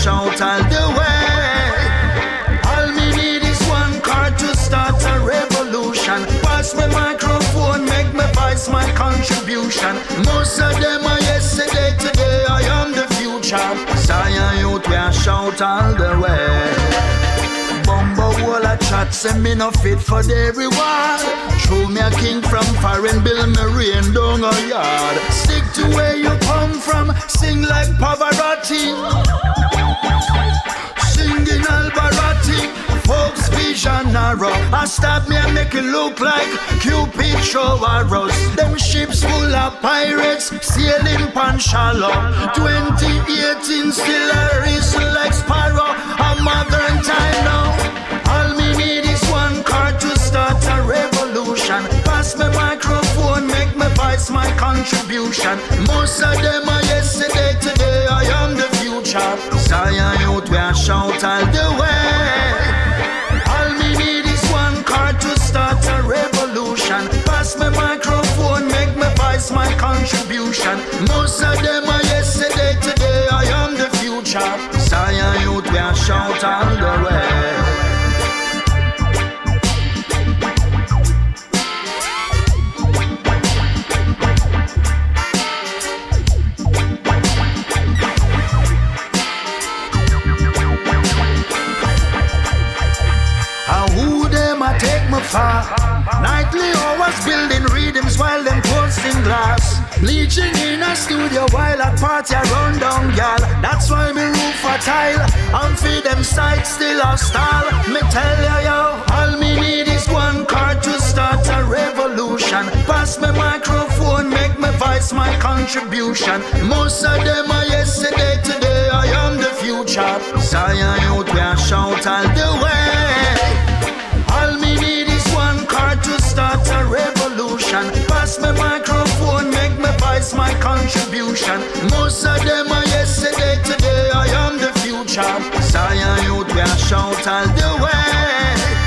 shout all the way. All me need is one card to start a revolution. Pass me microphone, make me voice my contribution. Most of them are yesterday, today I am the future. Zion youth, we are shout all the way. Bumbo wall a chat, say me no fit for the reward. Show me a king from foreign, build me rain down a yard. Stick to where you come from, sing like Pavarotti. Singing Alvarati, folks vision narrow. I stab me and make it look like Cupid show arrows. Them ships full of pirates sailing pan shallow. 2018 still a like Sparrow. A modern my contribution. Most of them are yesterday, today I am the future. Zion youth, we are shout all the way. All me need is one card to start a revolution. Pass me microphone, make me voice my contribution. Most of them are yesterday, today I am the future. Zion youth, we are shout all the way. Hours building rhythms while them posting glass. Bleaching in a studio while at party run down gal. That's why me roof a tile. And feed them sights still a style. Me tell ya yo, all me need is one card to start a revolution. Pass me microphone, make me voice my contribution. Most of them are yesterday, today I am the future. Zion youth, we are shout all the way. My contribution. Most of them are yesterday, today I am the future. Zion youth, we are shout all the way.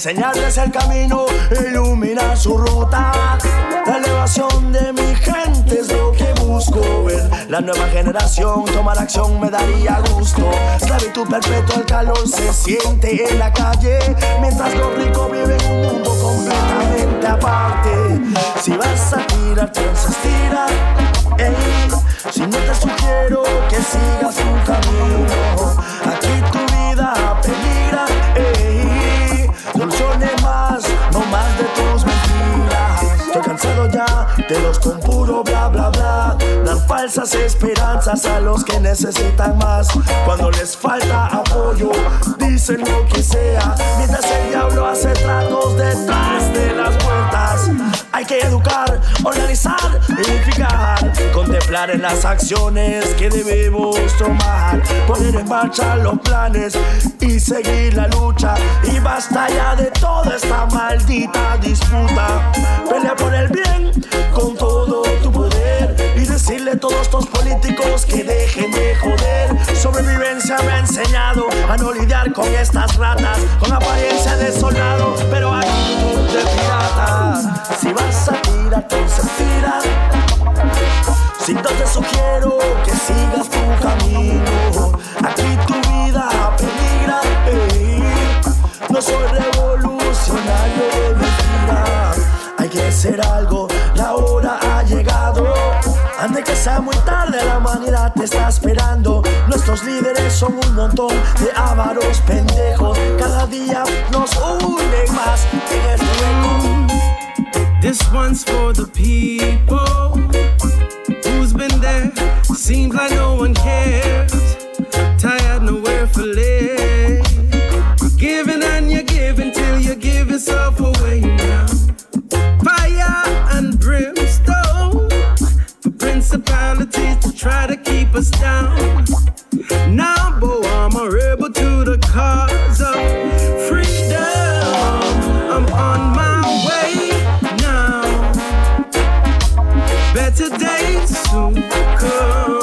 Enseñarles el camino, iluminar su ruta. La elevación de mi gente es lo que busco ver. La nueva generación tomar acción me daría gusto. Esclavitud perpetua, el calor se siente en la calle. Mientras los ricos viven un mundo completamente aparte. Si vas a tirar, entonces tira. Ey, si no te sugiero que sigas te los compuro blanco falsas esperanzas a los que necesitan más. Cuando les falta apoyo, dicen lo que sea. Mientras el diablo hace tratos detrás de las puertas. Hay que educar, organizar, edificar, contemplar en las acciones que debemos tomar, poner en marcha los planes y seguir la lucha. Y basta ya de toda esta maldita disputa. Pelea por el bien con todo tu poder decirle a todos estos políticos que dejen de joder. Sobrevivencia me ha enseñado a no lidiar con estas ratas, con apariencia de soldado, pero actitud de pirata. Si vas a tirar, entonces tira. Si no te sugiero que sigas tu camino, aquí tu vida peligra. No soy revolucionario de mentira. Hay que hacer algo, Antes que sea muy tarde, la humanidad te está esperando. Nuestros líderes son un montón de avaros pendejos. Cada día nos unen más en este juego. This one's for the people who's been there. Seems like no one cares. Tired, nowhere for live. Giving and you're giving till you give yourself away municipalities to try to keep us down. Now, boy, I'm a rebel to the cause of freedom. I'm on my way now. Better days soon come.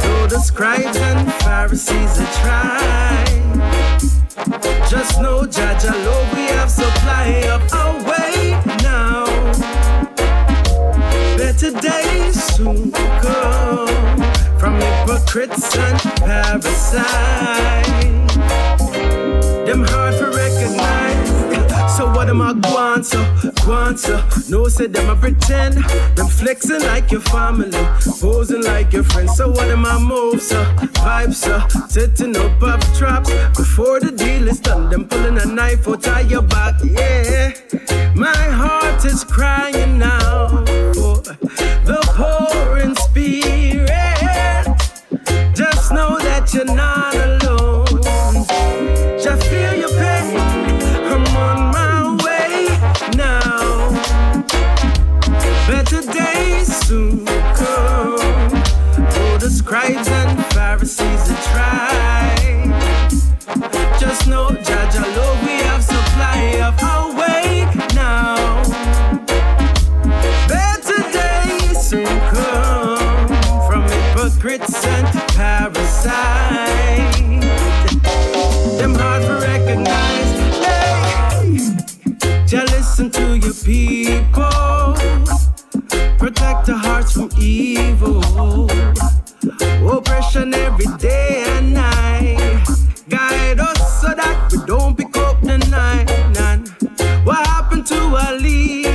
Though the scribes and Pharisees are trying. Just know, Jaja, Lord, we have supply of our way now. Better days to from hypocrites and parasites. Them hard for recognize. So what am I going? So want. No, say them I pretend. Them flexing like your family, posing like your friends. So what am I moves, sir? Vibes, up, setting up up traps. Before the deal is done, them pulling a knife out tie your back. Yeah, my heart is crying now for the poor spirit. Just know that you're not alone. soon come. The scribes and Pharisees that try. Just know, just evil, oppression every day and night. Guide us so that we don't pick up the nine. And what happened to our leaders?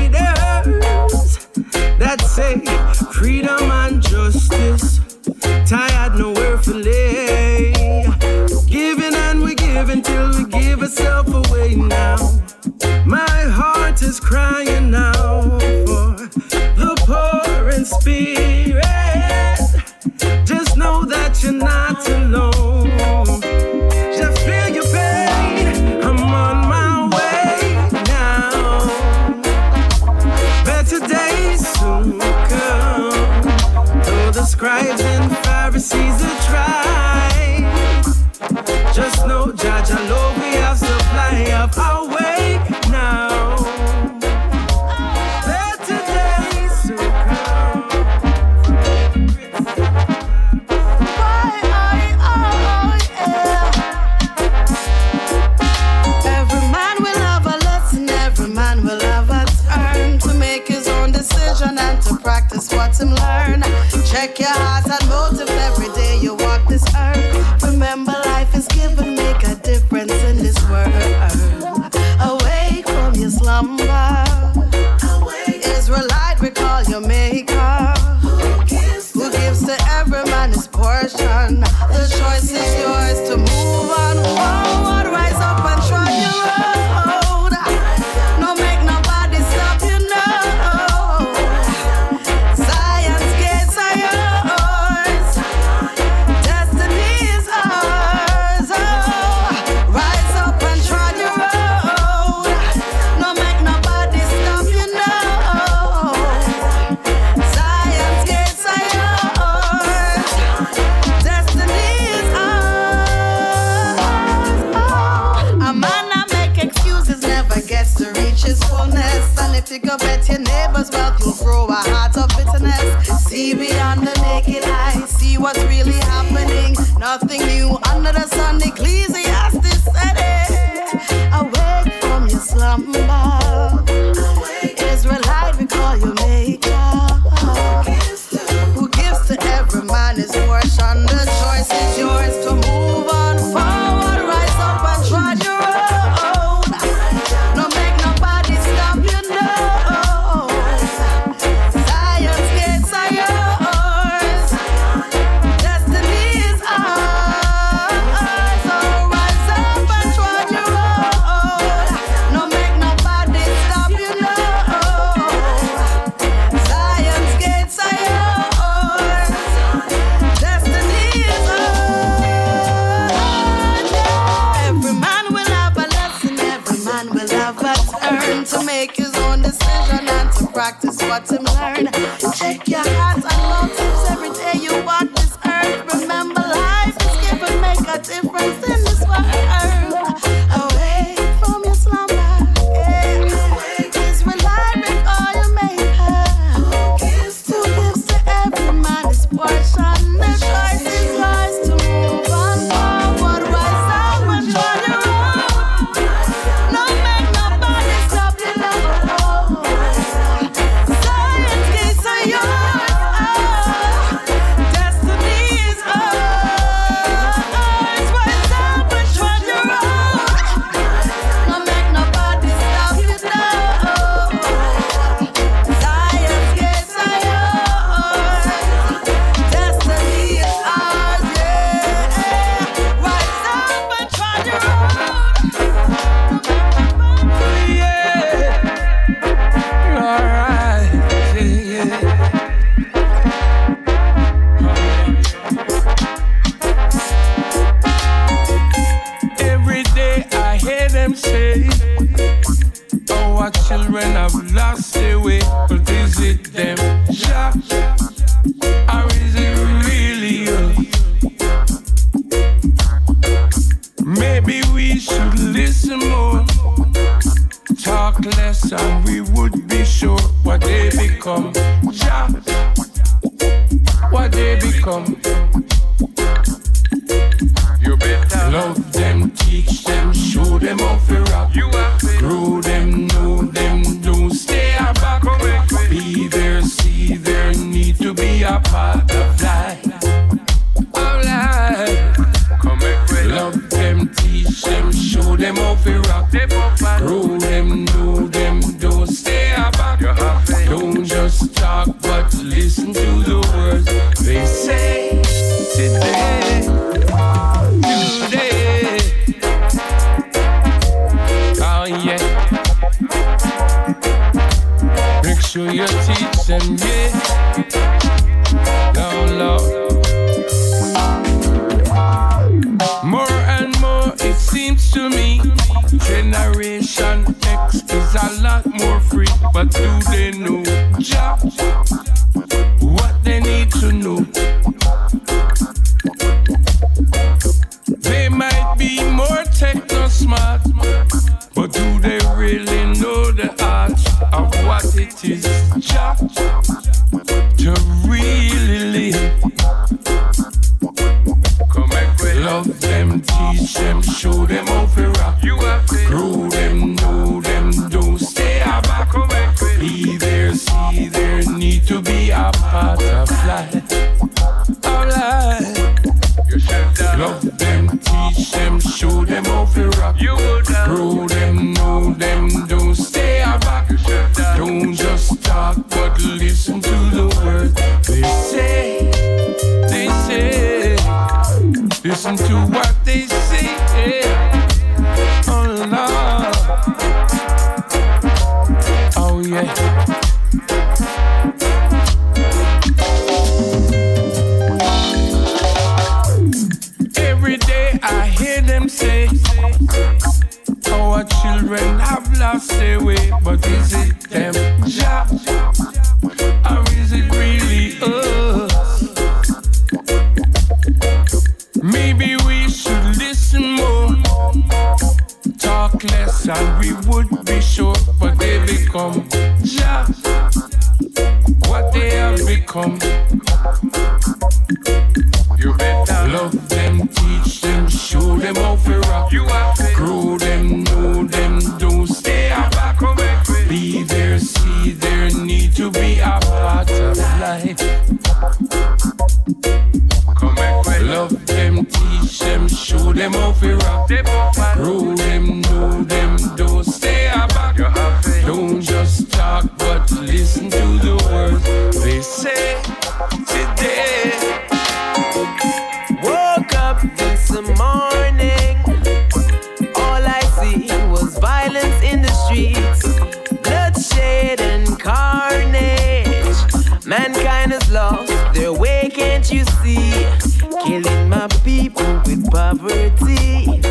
poverty.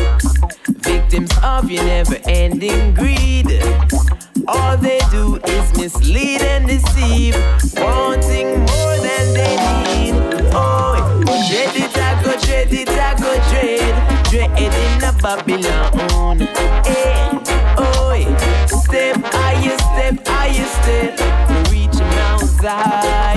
Victims of your never ending greed. All they do is mislead and deceive, wanting more than they need. Oh, dread it, I go dread it, I go dread. Dread in a Babylon. Eh, hey, oh, step higher, step higher, step. Reach Mount Zion.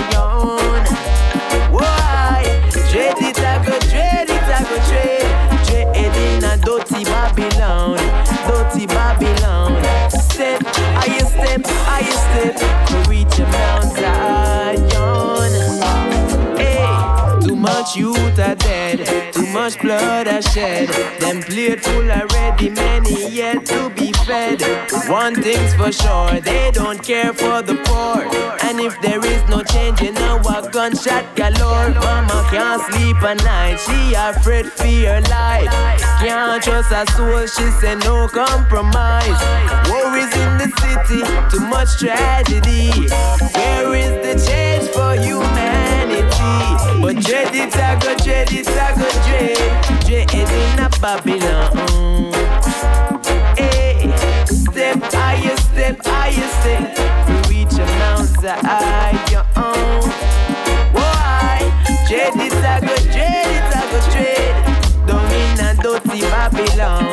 much blood I shed. Them plate full already, many yet to be fed. One thing's for sure, they don't care for the poor. And if there is no change in our gunshot galore, Mama can't sleep at night, she afraid for her life. Can't trust her soul, she said no compromise. Worries in the city, too much tragedy. Where is the change for you, man? G. But Jedi Tago, Jedi Tago, J. in a Babylon. Mm. Hey, step higher, step higher, step. We reach a Mount Zion. Why? Jedi Tago, Jedi Tago, J. Domina Doti Babylon.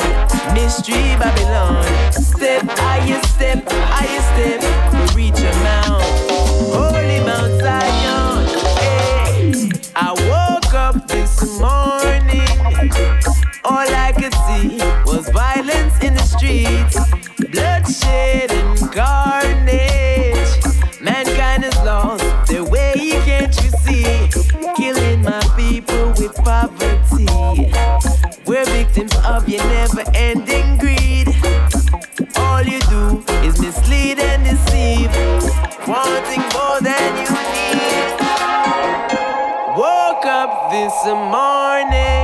Mystery Babylon. Step higher, step higher, step. We reach a mount. Holy Mount Zion. Streets, bloodshed and carnage. Mankind has lost their way, can't you see? Killing my people with poverty. We're victims of your never ending greed. All you do is mislead and deceive, wanting more than you need. Woke up this morning.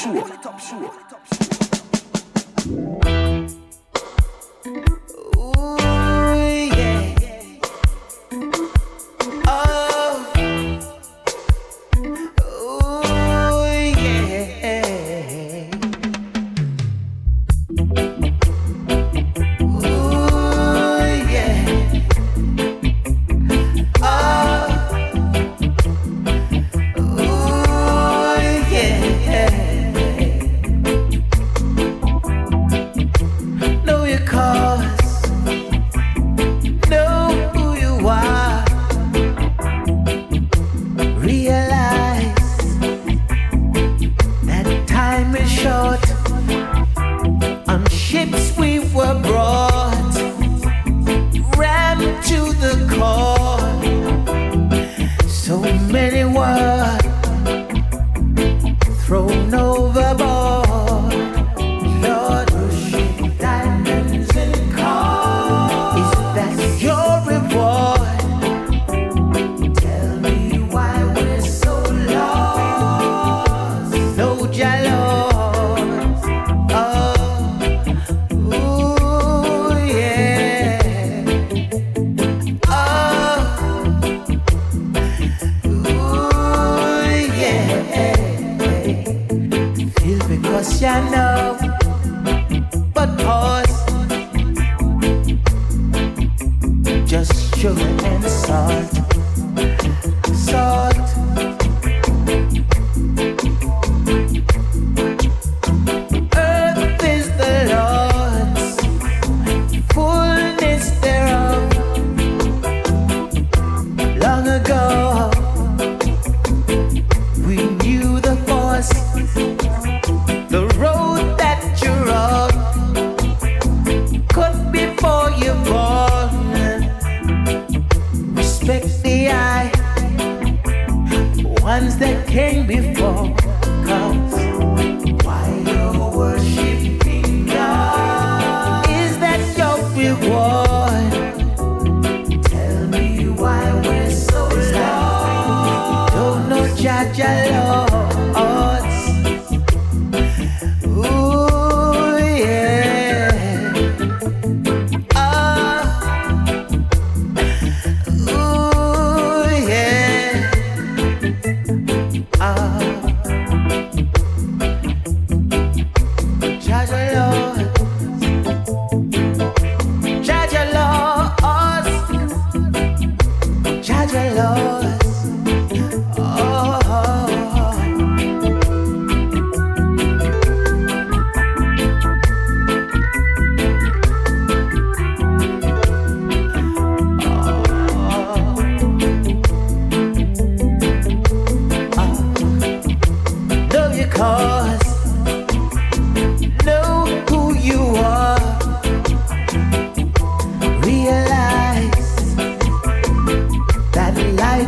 Show, pull it up, show,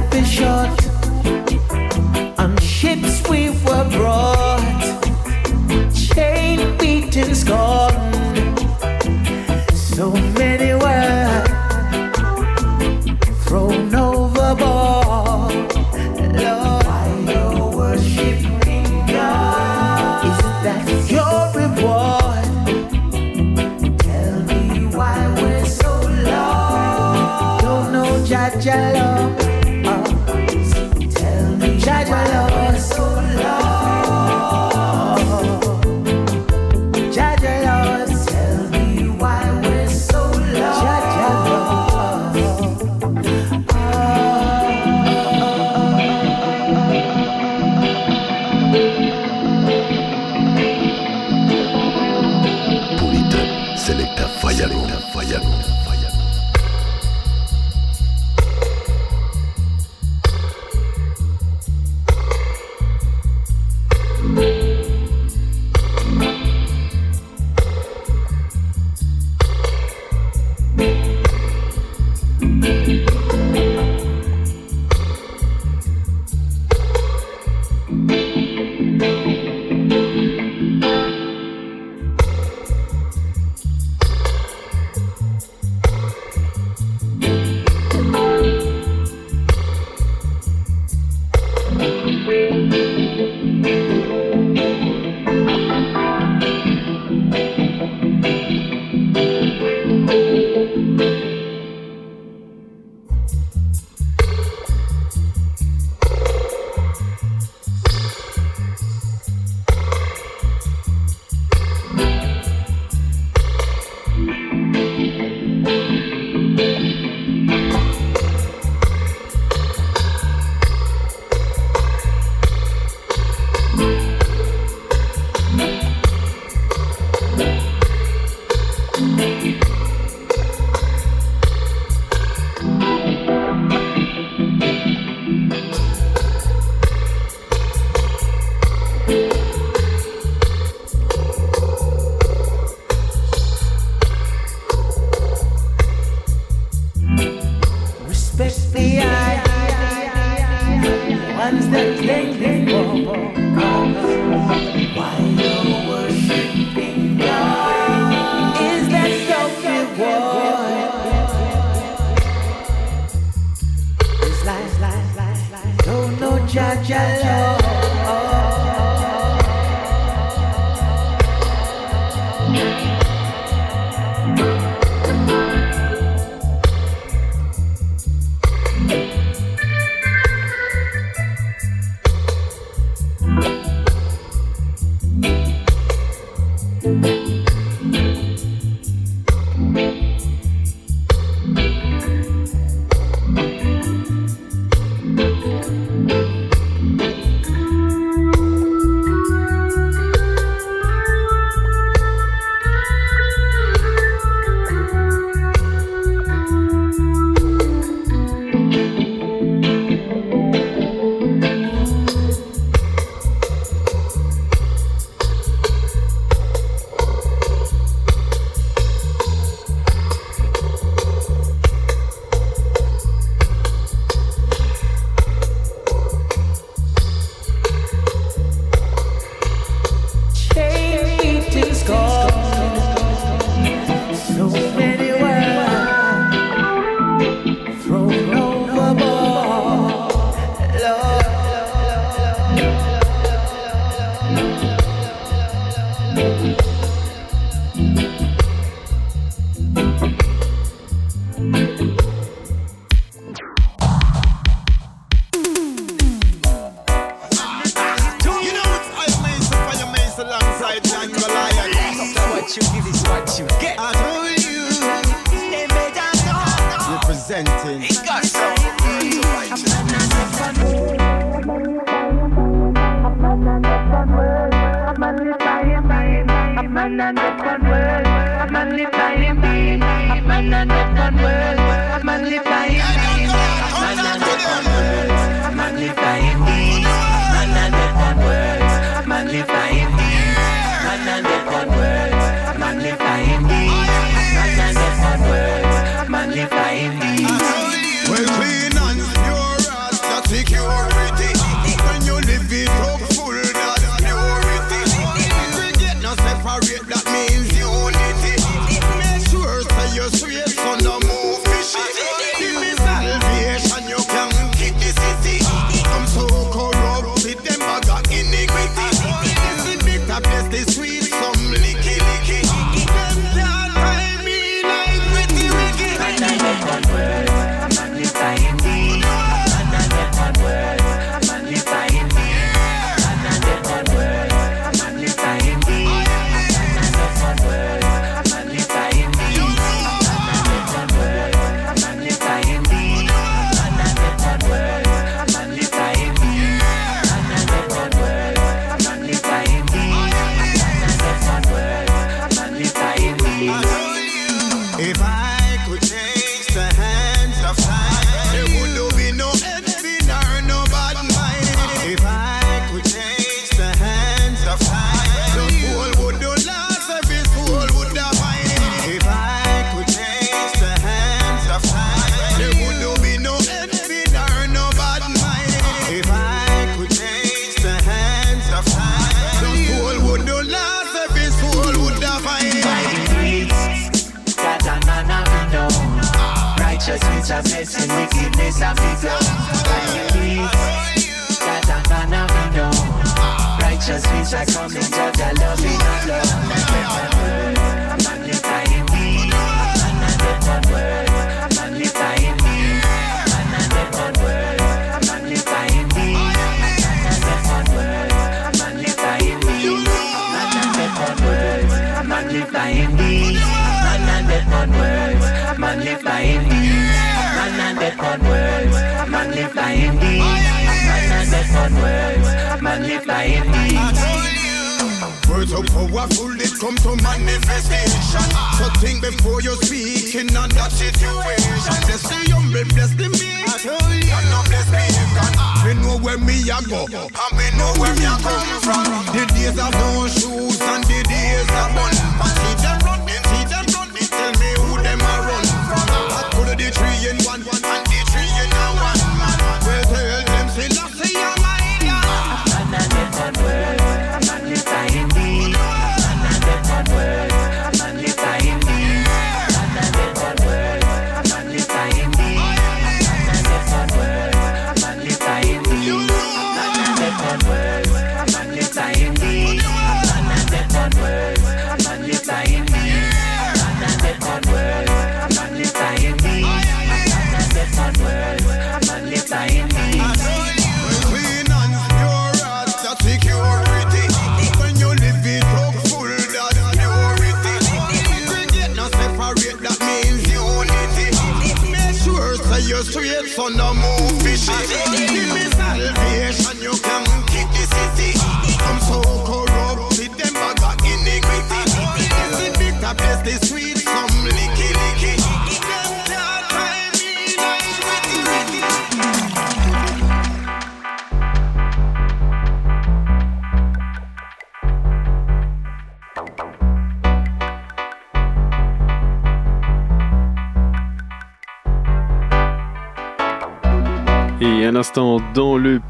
life is short. Ships we were brought.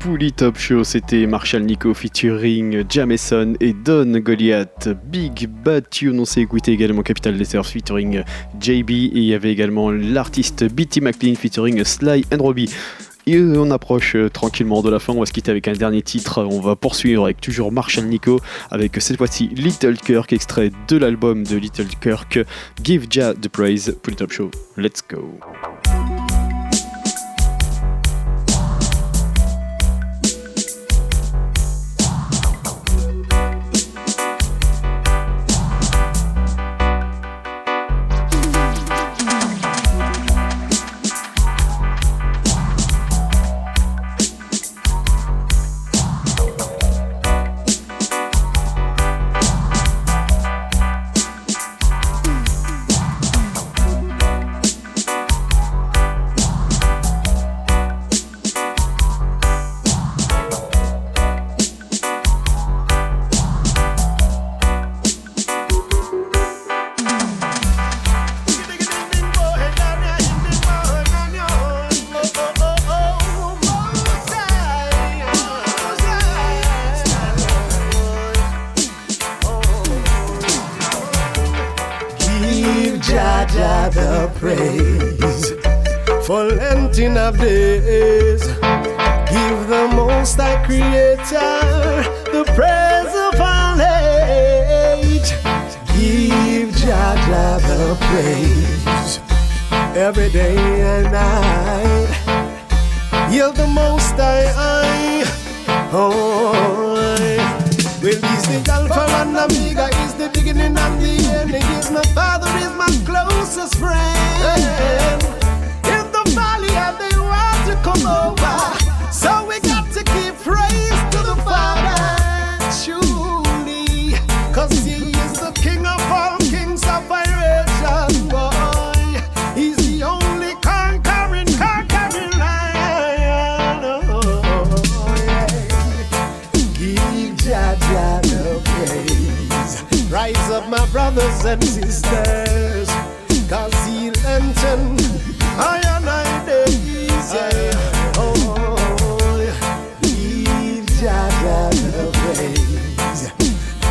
Pouli Top Show. C'était Marshall Nico featuring Jameson et Don Goliath. Big Bad Tune, on s'est écouté également Capital Letters featuring JB et il y avait également l'artiste Bitty McLean featuring Sly and Robbie. Et on approche euh, tranquillement de la fin, on va se quitter avec un dernier titre, on va poursuivre avec toujours Marshall Nico, avec cette fois-ci Little Kirk, extrait de l'album de Little Kirk, Give Ja the Praise, pour le Top Show. Let's go.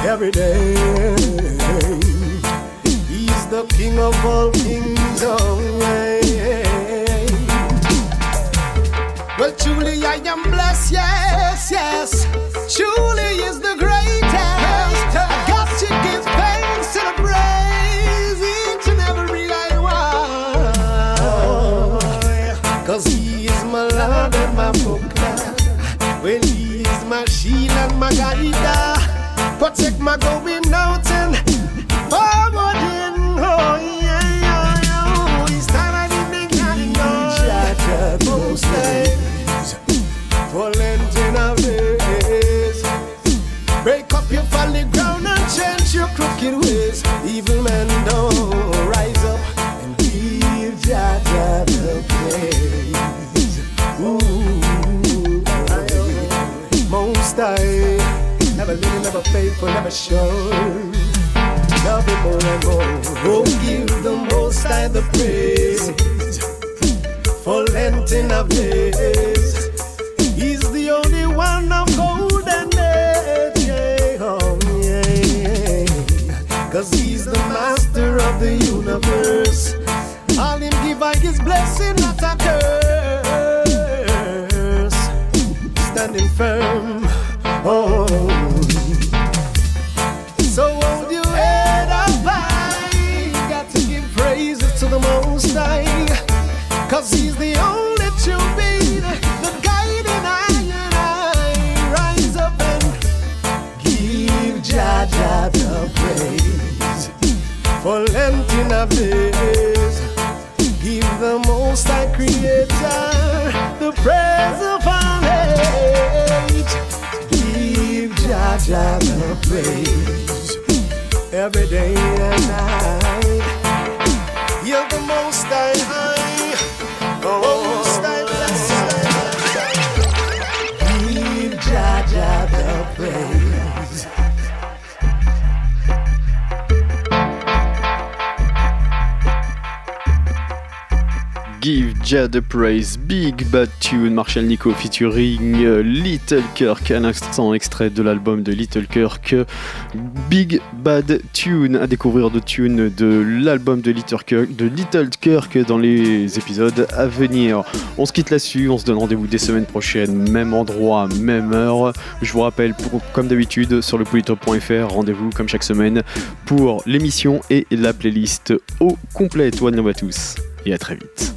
Every day. He's the King of all kings. Yeah. Well, truly I am blessed, yes, yes. Truly is the Protect my going out faithful, never sure. Love him more and more. Oh, give the most high the praise for lengthening of days. He's the only one of golden age. yeah, Oh, yeah. Cause he's the master of the universe. All him give I his blessing, not a curse. Standing firm. Jah the praise every day and night. You're the Most High. Oh, Most High blessed. Give Jah Jah the praise. Give Jah the Praise, Big Bad Tune, Marshall Nico featuring euh, Little Kirk, à l'instant extrait de l'album de Little Kirk, Big Bad Tune, à découvrir de tune de l'album de Little Kirk, de Little Kirk dans les épisodes à venir. On se quitte là-dessus, on se donne rendez-vous des semaines prochaines, même endroit, même heure. Je vous rappelle, comme d'habitude, sur le polytop.fr, rendez-vous comme chaque semaine pour l'émission et la playlist au complet. One love à tous et à très vite.